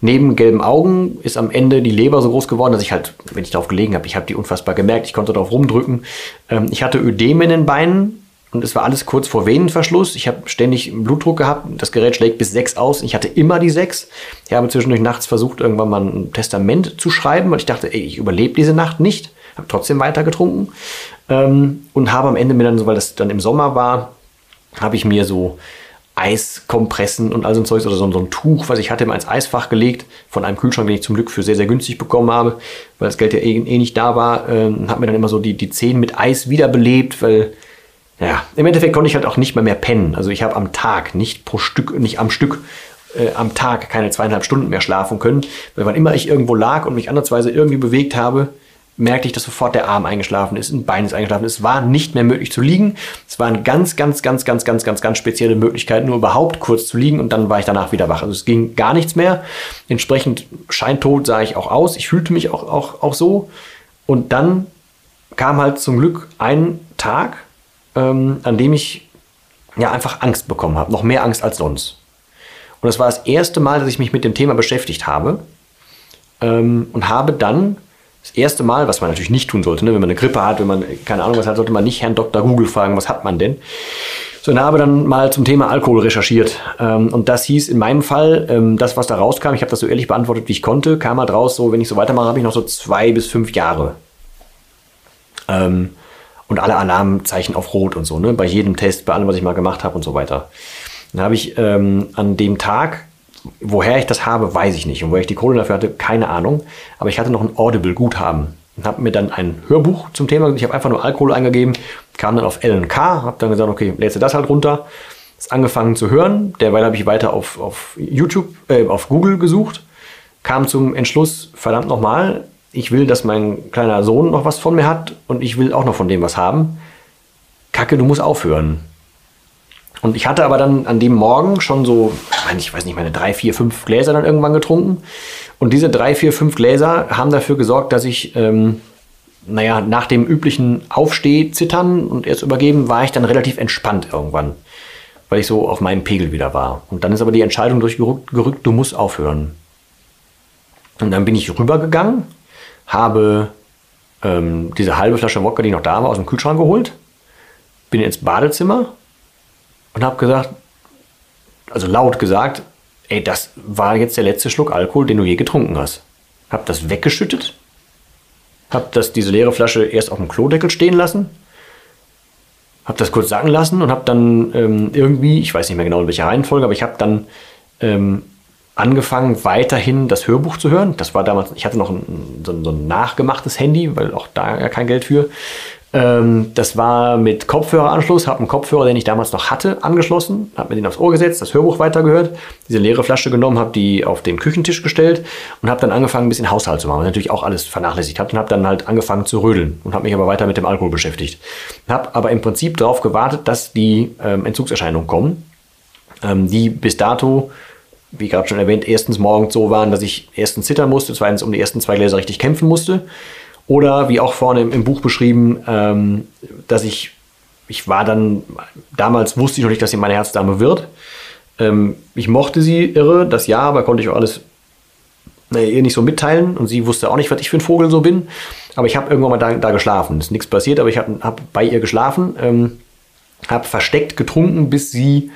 Neben gelben Augen ist am Ende die Leber so groß geworden, dass ich halt, wenn ich darauf gelegen habe, ich habe die unfassbar gemerkt, ich konnte darauf rumdrücken. Ähm, ich hatte Ödeme in den Beinen, und es war alles kurz vor Venenverschluss. Ich habe ständig Blutdruck gehabt. Das Gerät schlägt bis 6 aus. Ich hatte immer die 6. Ich habe zwischendurch nachts versucht, irgendwann mal ein Testament zu schreiben, weil ich dachte, ey, ich überlebe diese Nacht nicht. Habe trotzdem weiter getrunken. Ähm, und habe am Ende mir dann, weil das dann im Sommer war, habe ich mir so Eiskompressen und all so ein Zeugs oder so, so, ein Tuch, was ich hatte, mal ins Eisfach gelegt von einem Kühlschrank, den ich zum Glück für sehr, sehr günstig bekommen habe, weil das Geld ja eh, eh nicht da war. Ähm, habe mir dann immer so die, die Zehen mit Eis wiederbelebt, weil ja, im Endeffekt konnte ich halt auch nicht mehr mehr pennen. Also ich habe am Tag, nicht pro Stück, nicht am Stück, äh, am Tag keine zweieinhalb Stunden mehr schlafen können, weil wann immer ich irgendwo lag und mich andersweise irgendwie bewegt habe, merkte ich, dass sofort der Arm eingeschlafen ist, ein Bein ist eingeschlafen. Es war nicht mehr möglich zu liegen. Es waren ganz, ganz, ganz, ganz, ganz, ganz, ganz spezielle Möglichkeiten, nur überhaupt kurz zu liegen und dann war ich danach wieder wach. Also es ging gar nichts mehr. Entsprechend scheintot sah ich auch aus. Ich fühlte mich auch, auch, auch so. Und dann kam halt zum Glück ein Tag, ähm, an dem ich ja einfach Angst bekommen habe. Noch mehr Angst als sonst. Und das war das erste Mal, dass ich mich mit dem Thema beschäftigt habe. Ähm, und habe dann das erste Mal, was man natürlich nicht tun sollte, ne? wenn man eine Grippe hat, wenn man keine Ahnung was hat, sollte man nicht Herrn Dr. Google fragen, was hat man denn? Sondern habe dann mal zum Thema Alkohol recherchiert. Ähm, und das hieß in meinem Fall, ähm, das, was da rauskam, ich habe das so ehrlich beantwortet, wie ich konnte, kam halt raus, so, wenn ich so weitermache, habe ich noch so zwei bis fünf Jahre. Ähm, und alle Alarmzeichen auf Rot und so, ne? Bei jedem Test, bei allem, was ich mal gemacht habe und so weiter. Dann habe ich ähm, an dem Tag Woher ich das habe, weiß ich nicht. Und woher ich die Kohle dafür hatte, keine Ahnung. Aber ich hatte noch ein Audible-Guthaben und habe mir dann ein Hörbuch zum Thema, ich habe einfach nur Alkohol eingegeben, kam dann auf LNK, habe dann gesagt, okay, lädst du das halt runter. Ist angefangen zu hören. Derweil habe ich weiter auf, auf YouTube, äh, auf Google gesucht, kam zum Entschluss, verdammt nochmal, ich will, dass mein kleiner Sohn noch was von mir hat und ich will auch noch von dem was haben. Kacke, du musst aufhören. Und ich hatte aber dann an dem Morgen schon so, ich weiß nicht, meine drei, vier, fünf Gläser dann irgendwann getrunken. Und diese drei, vier, fünf Gläser haben dafür gesorgt, dass ich, ähm, naja, nach dem üblichen Aufsteh-Zittern und erst übergeben, war ich dann relativ entspannt irgendwann. Weil ich so auf meinem Pegel wieder war. Und dann ist aber die Entscheidung durchgerückt, gerückt, du musst aufhören. Und dann bin ich rübergegangen, habe ähm, diese halbe Flasche Wodka, die noch da war, aus dem Kühlschrank geholt, bin ins Badezimmer und habe gesagt, also laut gesagt, ey, das war jetzt der letzte Schluck Alkohol, den du je getrunken hast. Hab das weggeschüttet, hab das, diese leere Flasche erst auf dem Klodeckel stehen lassen, hab das kurz sacken lassen und hab dann ähm, irgendwie, ich weiß nicht mehr genau in welcher Reihenfolge, aber ich habe dann ähm, angefangen, weiterhin das Hörbuch zu hören. Das war damals, ich hatte noch ein, so, ein, so ein nachgemachtes Handy, weil auch da ja kein Geld für. Ähm, das war mit Kopfhöreranschluss, habe einen Kopfhörer, den ich damals noch hatte, angeschlossen, habe mir den aufs Ohr gesetzt, das Hörbuch weitergehört, diese leere Flasche genommen, habe die auf den Küchentisch gestellt und habe dann angefangen, ein bisschen Haushalt zu machen, was natürlich auch alles vernachlässigt habe und habe dann halt angefangen zu rödeln und habe mich aber weiter mit dem Alkohol beschäftigt. Habe aber im Prinzip darauf gewartet, dass die ähm, Entzugserscheinungen kommen, ähm, die bis dato wie gerade schon erwähnt, erstens morgens so waren, dass ich erstens zittern musste, zweitens um die ersten zwei Gläser richtig kämpfen musste. Oder wie auch vorne im, im Buch beschrieben, ähm, dass ich, ich war dann, damals wusste ich noch nicht, dass sie meine Herzdame wird. Ähm, ich mochte sie irre, das ja, aber konnte ich auch alles naja, ihr nicht so mitteilen. Und sie wusste auch nicht, was ich für ein Vogel so bin. Aber ich habe irgendwann mal da, da geschlafen. ist nichts passiert, aber ich habe hab bei ihr geschlafen, ähm, habe versteckt getrunken, bis sie,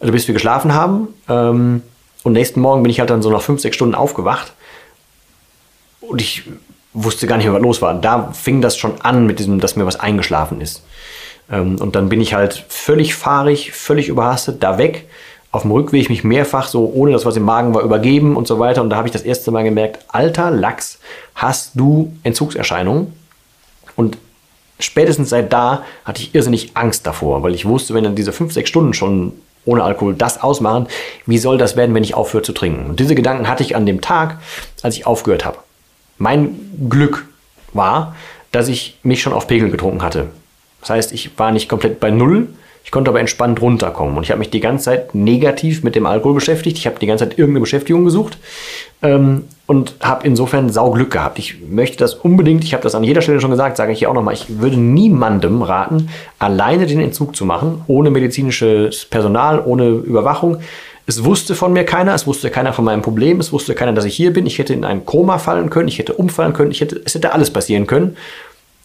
also bis wir geschlafen haben. Ähm, und nächsten Morgen bin ich halt dann so nach fünf, sechs Stunden aufgewacht. Und ich wusste gar nicht mehr, was los war. Da fing das schon an mit diesem, dass mir was eingeschlafen ist. Ähm, und dann bin ich halt völlig fahrig, völlig überhastet, da weg. Auf dem Rückweg mich mehrfach so, ohne das, was im Magen war, übergeben und so weiter. Und da habe ich das erste Mal gemerkt, alter Lachs, hast du Entzugserscheinungen? Und spätestens seit da hatte ich irrsinnig Angst davor, weil ich wusste, wenn dann diese fünf, sechs Stunden schon ohne Alkohol das ausmachen, wie soll das werden, wenn ich aufhöre zu trinken? Und diese Gedanken hatte ich an dem Tag, als ich aufgehört habe. Mein Glück war, dass ich mich schon auf Pegel getrunken hatte. Das heißt, ich war nicht komplett bei Null, ich konnte aber entspannt runterkommen. Und ich habe mich die ganze Zeit negativ mit dem Alkohol beschäftigt. Ich habe die ganze Zeit irgendeine Beschäftigung gesucht ähm, und habe insofern Sauglück gehabt. Ich möchte das unbedingt, ich habe das an jeder Stelle schon gesagt, sage ich hier auch nochmal, ich würde niemandem raten, alleine den Entzug zu machen, ohne medizinisches Personal, ohne Überwachung. Es wusste von mir keiner, es wusste keiner von meinem Problem, es wusste keiner, dass ich hier bin. Ich hätte in ein Koma fallen können, ich hätte umfallen können, ich hätte, es hätte alles passieren können.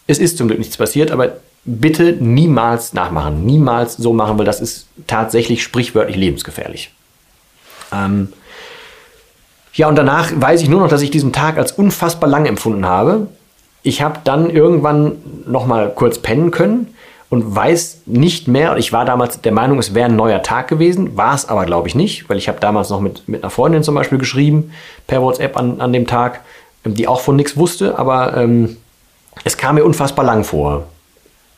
Es ist zum Glück nichts passiert, aber bitte niemals nachmachen, niemals so machen, weil das ist tatsächlich sprichwörtlich lebensgefährlich. Ähm ja, und danach weiß ich nur noch, dass ich diesen Tag als unfassbar lang empfunden habe. Ich habe dann irgendwann noch mal kurz pennen können und weiß nicht mehr, ich war damals der Meinung, es wäre ein neuer Tag gewesen, war es aber glaube ich nicht, weil ich habe damals noch mit, mit einer Freundin zum Beispiel geschrieben, per WhatsApp an, an dem Tag, ähm, die auch von nichts wusste, aber ähm, es kam mir unfassbar lang vor.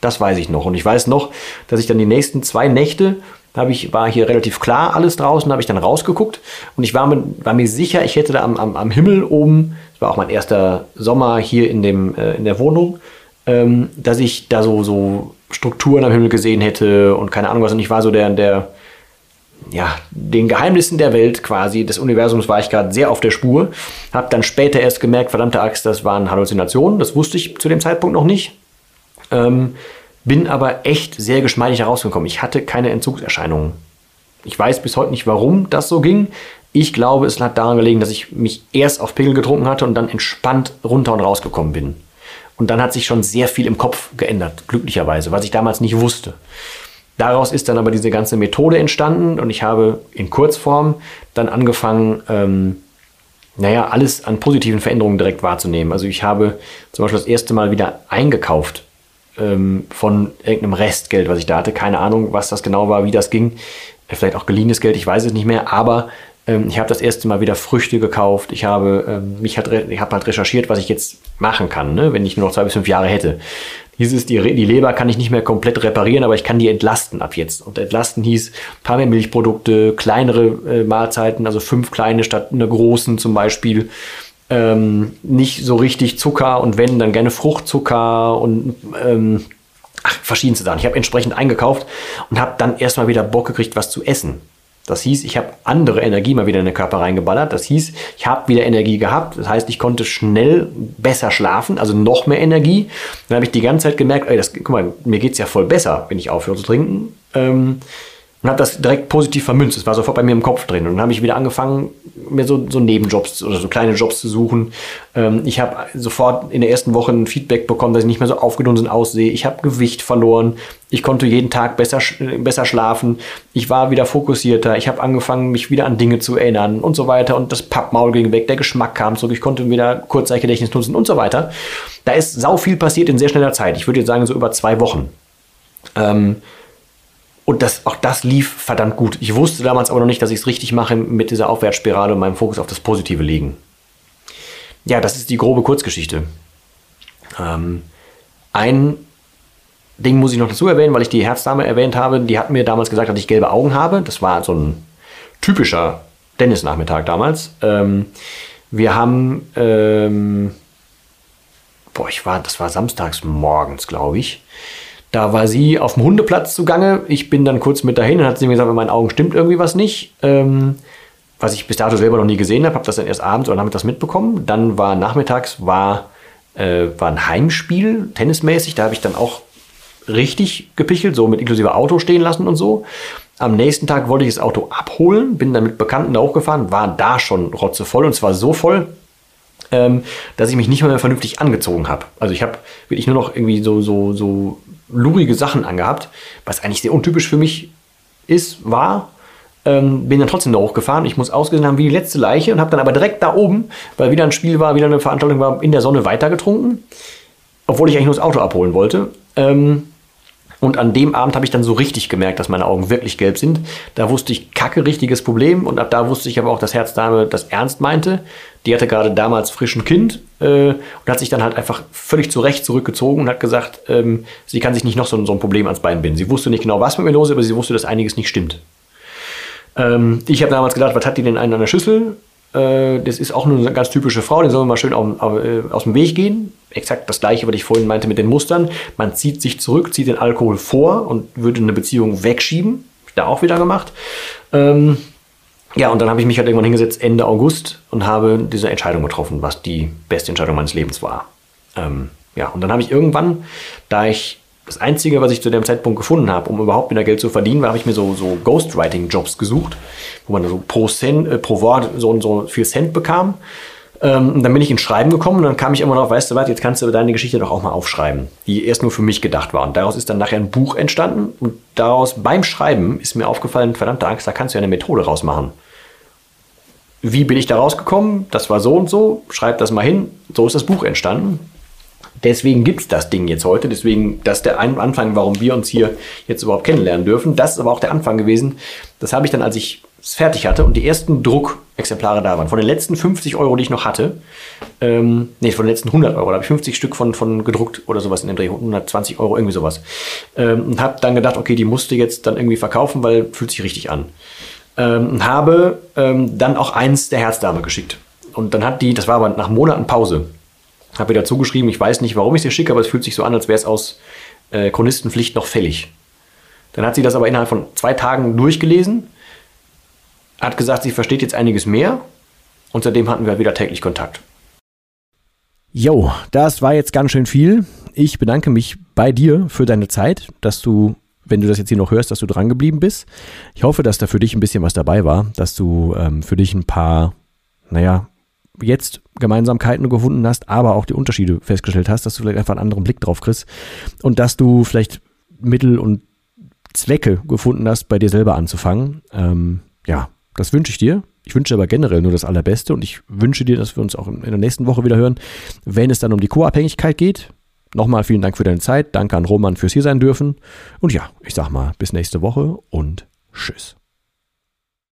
Das weiß ich noch. Und ich weiß noch, dass ich dann die nächsten zwei Nächte, habe ich, war hier relativ klar alles draußen, habe ich dann rausgeguckt und ich war mir, war mir sicher, ich hätte da am, am, am Himmel oben, das war auch mein erster Sommer hier in, dem, äh, in der Wohnung, ähm, dass ich da so, so Strukturen am Himmel gesehen hätte und keine Ahnung was. Und ich war so der, der, ja, den Geheimnissen der Welt quasi, des Universums war ich gerade sehr auf der Spur. Hab dann später erst gemerkt, verdammte Axt, das waren Halluzinationen. Das wusste ich zu dem Zeitpunkt noch nicht. Ähm, bin aber echt sehr geschmeidig herausgekommen. Ich hatte keine Entzugserscheinungen. Ich weiß bis heute nicht, warum das so ging. Ich glaube, es hat daran gelegen, dass ich mich erst auf Pegel getrunken hatte und dann entspannt runter und rausgekommen bin. Und dann hat sich schon sehr viel im Kopf geändert, glücklicherweise, was ich damals nicht wusste. Daraus ist dann aber diese ganze Methode entstanden und ich habe in Kurzform dann angefangen, ähm, naja, alles an positiven Veränderungen direkt wahrzunehmen. Also ich habe zum Beispiel das erste Mal wieder eingekauft ähm, von irgendeinem Restgeld, was ich da hatte. Keine Ahnung, was das genau war, wie das ging. Vielleicht auch geliehenes Geld, ich weiß es nicht mehr. Aber ähm, ich habe das erste Mal wieder Früchte gekauft. Ich habe ähm, mich hat, ich habe halt recherchiert, was ich jetzt machen kann, ne? wenn ich nur noch zwei bis fünf Jahre hätte. Hieß die, die Leber kann ich nicht mehr komplett reparieren, aber ich kann die entlasten ab jetzt. Und entlasten hieß ein paar mehr Milchprodukte, kleinere äh, Mahlzeiten, also fünf kleine statt einer großen zum Beispiel. Ähm, nicht so richtig Zucker und wenn, dann gerne Fruchtzucker und ähm, ach, verschiedenste Sachen. Ich habe entsprechend eingekauft und habe dann erstmal wieder Bock gekriegt, was zu essen. Das hieß, ich habe andere Energie mal wieder in den Körper reingeballert. Das hieß, ich habe wieder Energie gehabt. Das heißt, ich konnte schnell besser schlafen, also noch mehr Energie. Dann habe ich die ganze Zeit gemerkt, ey, das, guck mal, mir geht es ja voll besser, wenn ich aufhöre zu trinken. Ähm, und habe das direkt positiv vermünzt. Es war sofort bei mir im Kopf drin. Und dann habe ich wieder angefangen, mir so, so Nebenjobs oder so kleine Jobs zu suchen. Ähm, ich habe sofort in der ersten Woche ein Feedback bekommen, dass ich nicht mehr so aufgedunsen aussehe. Ich habe Gewicht verloren. Ich konnte jeden Tag besser, besser schlafen. Ich war wieder fokussierter. Ich habe angefangen, mich wieder an Dinge zu erinnern und so weiter. Und das Pappmaul ging weg. Der Geschmack kam zurück. Ich konnte wieder Kurzzeitgedächtnis nutzen und so weiter. Da ist sau viel passiert in sehr schneller Zeit. Ich würde jetzt sagen, so über zwei Wochen. Ähm, und das, auch das lief verdammt gut. Ich wusste damals aber noch nicht, dass ich es richtig mache mit dieser Aufwärtsspirale und meinem Fokus auf das Positive legen. Ja, das ist die grobe Kurzgeschichte. Ähm, ein Ding muss ich noch dazu erwähnen, weil ich die Herzdame erwähnt habe. Die hat mir damals gesagt, dass ich gelbe Augen habe. Das war so ein typischer Dennis-Nachmittag damals. Ähm, wir haben, ähm, boah, ich war, das war samstags morgens, glaube ich. Da war sie auf dem Hundeplatz zugange. Ich bin dann kurz mit dahin und hat sie mir gesagt, in meinen Augen stimmt irgendwie was nicht. Ähm, was ich bis dato selber noch nie gesehen habe, habe das dann erst abends oder nachmittags mitbekommen. Dann war nachmittags war, äh, war ein Heimspiel, tennismäßig. Da habe ich dann auch richtig gepichelt, so mit inklusive Auto stehen lassen und so. Am nächsten Tag wollte ich das Auto abholen, bin dann mit Bekannten da hochgefahren, war da schon rotzevoll und zwar so voll, ähm, dass ich mich nicht mehr vernünftig angezogen habe. Also ich habe wirklich nur noch irgendwie so, so, so lurige Sachen angehabt, was eigentlich sehr untypisch für mich ist, war. Ähm, bin dann trotzdem da hochgefahren. Ich muss ausgesehen haben wie die letzte Leiche und habe dann aber direkt da oben, weil wieder ein Spiel war, wieder eine Veranstaltung war, in der Sonne weitergetrunken. Obwohl ich eigentlich nur das Auto abholen wollte. Ähm, und an dem Abend habe ich dann so richtig gemerkt, dass meine Augen wirklich gelb sind. Da wusste ich, kacke, richtiges Problem. Und ab da wusste ich aber auch, dass Herzdame das ernst meinte. Die hatte gerade damals frischen Kind äh, und hat sich dann halt einfach völlig zurecht zurückgezogen und hat gesagt, ähm, sie kann sich nicht noch so, so, ein Problem ans Bein binden. Sie wusste nicht genau, was mit mir los ist, aber sie wusste, dass einiges nicht stimmt. Ähm, ich habe damals gedacht, was hat die denn einen an der Schüssel? Äh, das ist auch eine ganz typische Frau, den soll man mal schön äh, aus dem Weg gehen. Exakt das gleiche, was ich vorhin meinte mit den Mustern. Man zieht sich zurück, zieht den Alkohol vor und würde eine Beziehung wegschieben. Da auch wieder gemacht. Ähm, ja, und dann habe ich mich halt irgendwann hingesetzt Ende August und habe diese Entscheidung getroffen, was die beste Entscheidung meines Lebens war. Ähm, ja, und dann habe ich irgendwann, da ich das Einzige, was ich zu dem Zeitpunkt gefunden habe, um überhaupt wieder Geld zu verdienen, war, habe ich mir so, so Ghostwriting-Jobs gesucht, wo man so pro, Cent, äh, pro Wort so und so viel Cent bekam. Ähm, und dann bin ich ins Schreiben gekommen und dann kam ich immer noch, weißt du was, jetzt kannst du deine Geschichte doch auch mal aufschreiben, die erst nur für mich gedacht war. Und daraus ist dann nachher ein Buch entstanden und daraus beim Schreiben ist mir aufgefallen, verdammte Angst, da kannst du ja eine Methode rausmachen. Wie bin ich da rausgekommen? Das war so und so, schreib das mal hin, so ist das Buch entstanden. Deswegen gibt es das Ding jetzt heute. Deswegen, das ist der Anfang, warum wir uns hier jetzt überhaupt kennenlernen dürfen. Das ist aber auch der Anfang gewesen. Das habe ich dann, als ich es fertig hatte und die ersten Druckexemplare da waren. Von den letzten 50 Euro, die ich noch hatte, ähm, nee, von den letzten 100 Euro, da habe ich 50 Stück von, von gedruckt oder sowas in dem Dreh, 120 Euro, irgendwie sowas. Ähm, und habe dann gedacht, okay, die musste jetzt dann irgendwie verkaufen, weil fühlt sich richtig an. Ähm, habe ähm, dann auch eins der Herzdame geschickt. Und dann hat die, das war aber nach Monaten Pause, habe ihr dazu geschrieben, ich weiß nicht, warum ich es dir schicke, aber es fühlt sich so an, als wäre es aus äh, Chronistenpflicht noch fällig. Dann hat sie das aber innerhalb von zwei Tagen durchgelesen, hat gesagt, sie versteht jetzt einiges mehr und seitdem hatten wir wieder täglich Kontakt. Jo, das war jetzt ganz schön viel. Ich bedanke mich bei dir für deine Zeit, dass du, wenn du das jetzt hier noch hörst, dass du dran geblieben bist. Ich hoffe, dass da für dich ein bisschen was dabei war, dass du ähm, für dich ein paar, naja, jetzt Gemeinsamkeiten gefunden hast, aber auch die Unterschiede festgestellt hast, dass du vielleicht einfach einen anderen Blick drauf kriegst und dass du vielleicht Mittel und Zwecke gefunden hast, bei dir selber anzufangen. Ähm, ja, das wünsche ich dir. Ich wünsche aber generell nur das Allerbeste und ich wünsche dir, dass wir uns auch in der nächsten Woche wieder hören, wenn es dann um die Co-Abhängigkeit geht. Nochmal vielen Dank für deine Zeit. Danke an Roman fürs hier sein dürfen. Und ja, ich sag mal, bis nächste Woche und tschüss.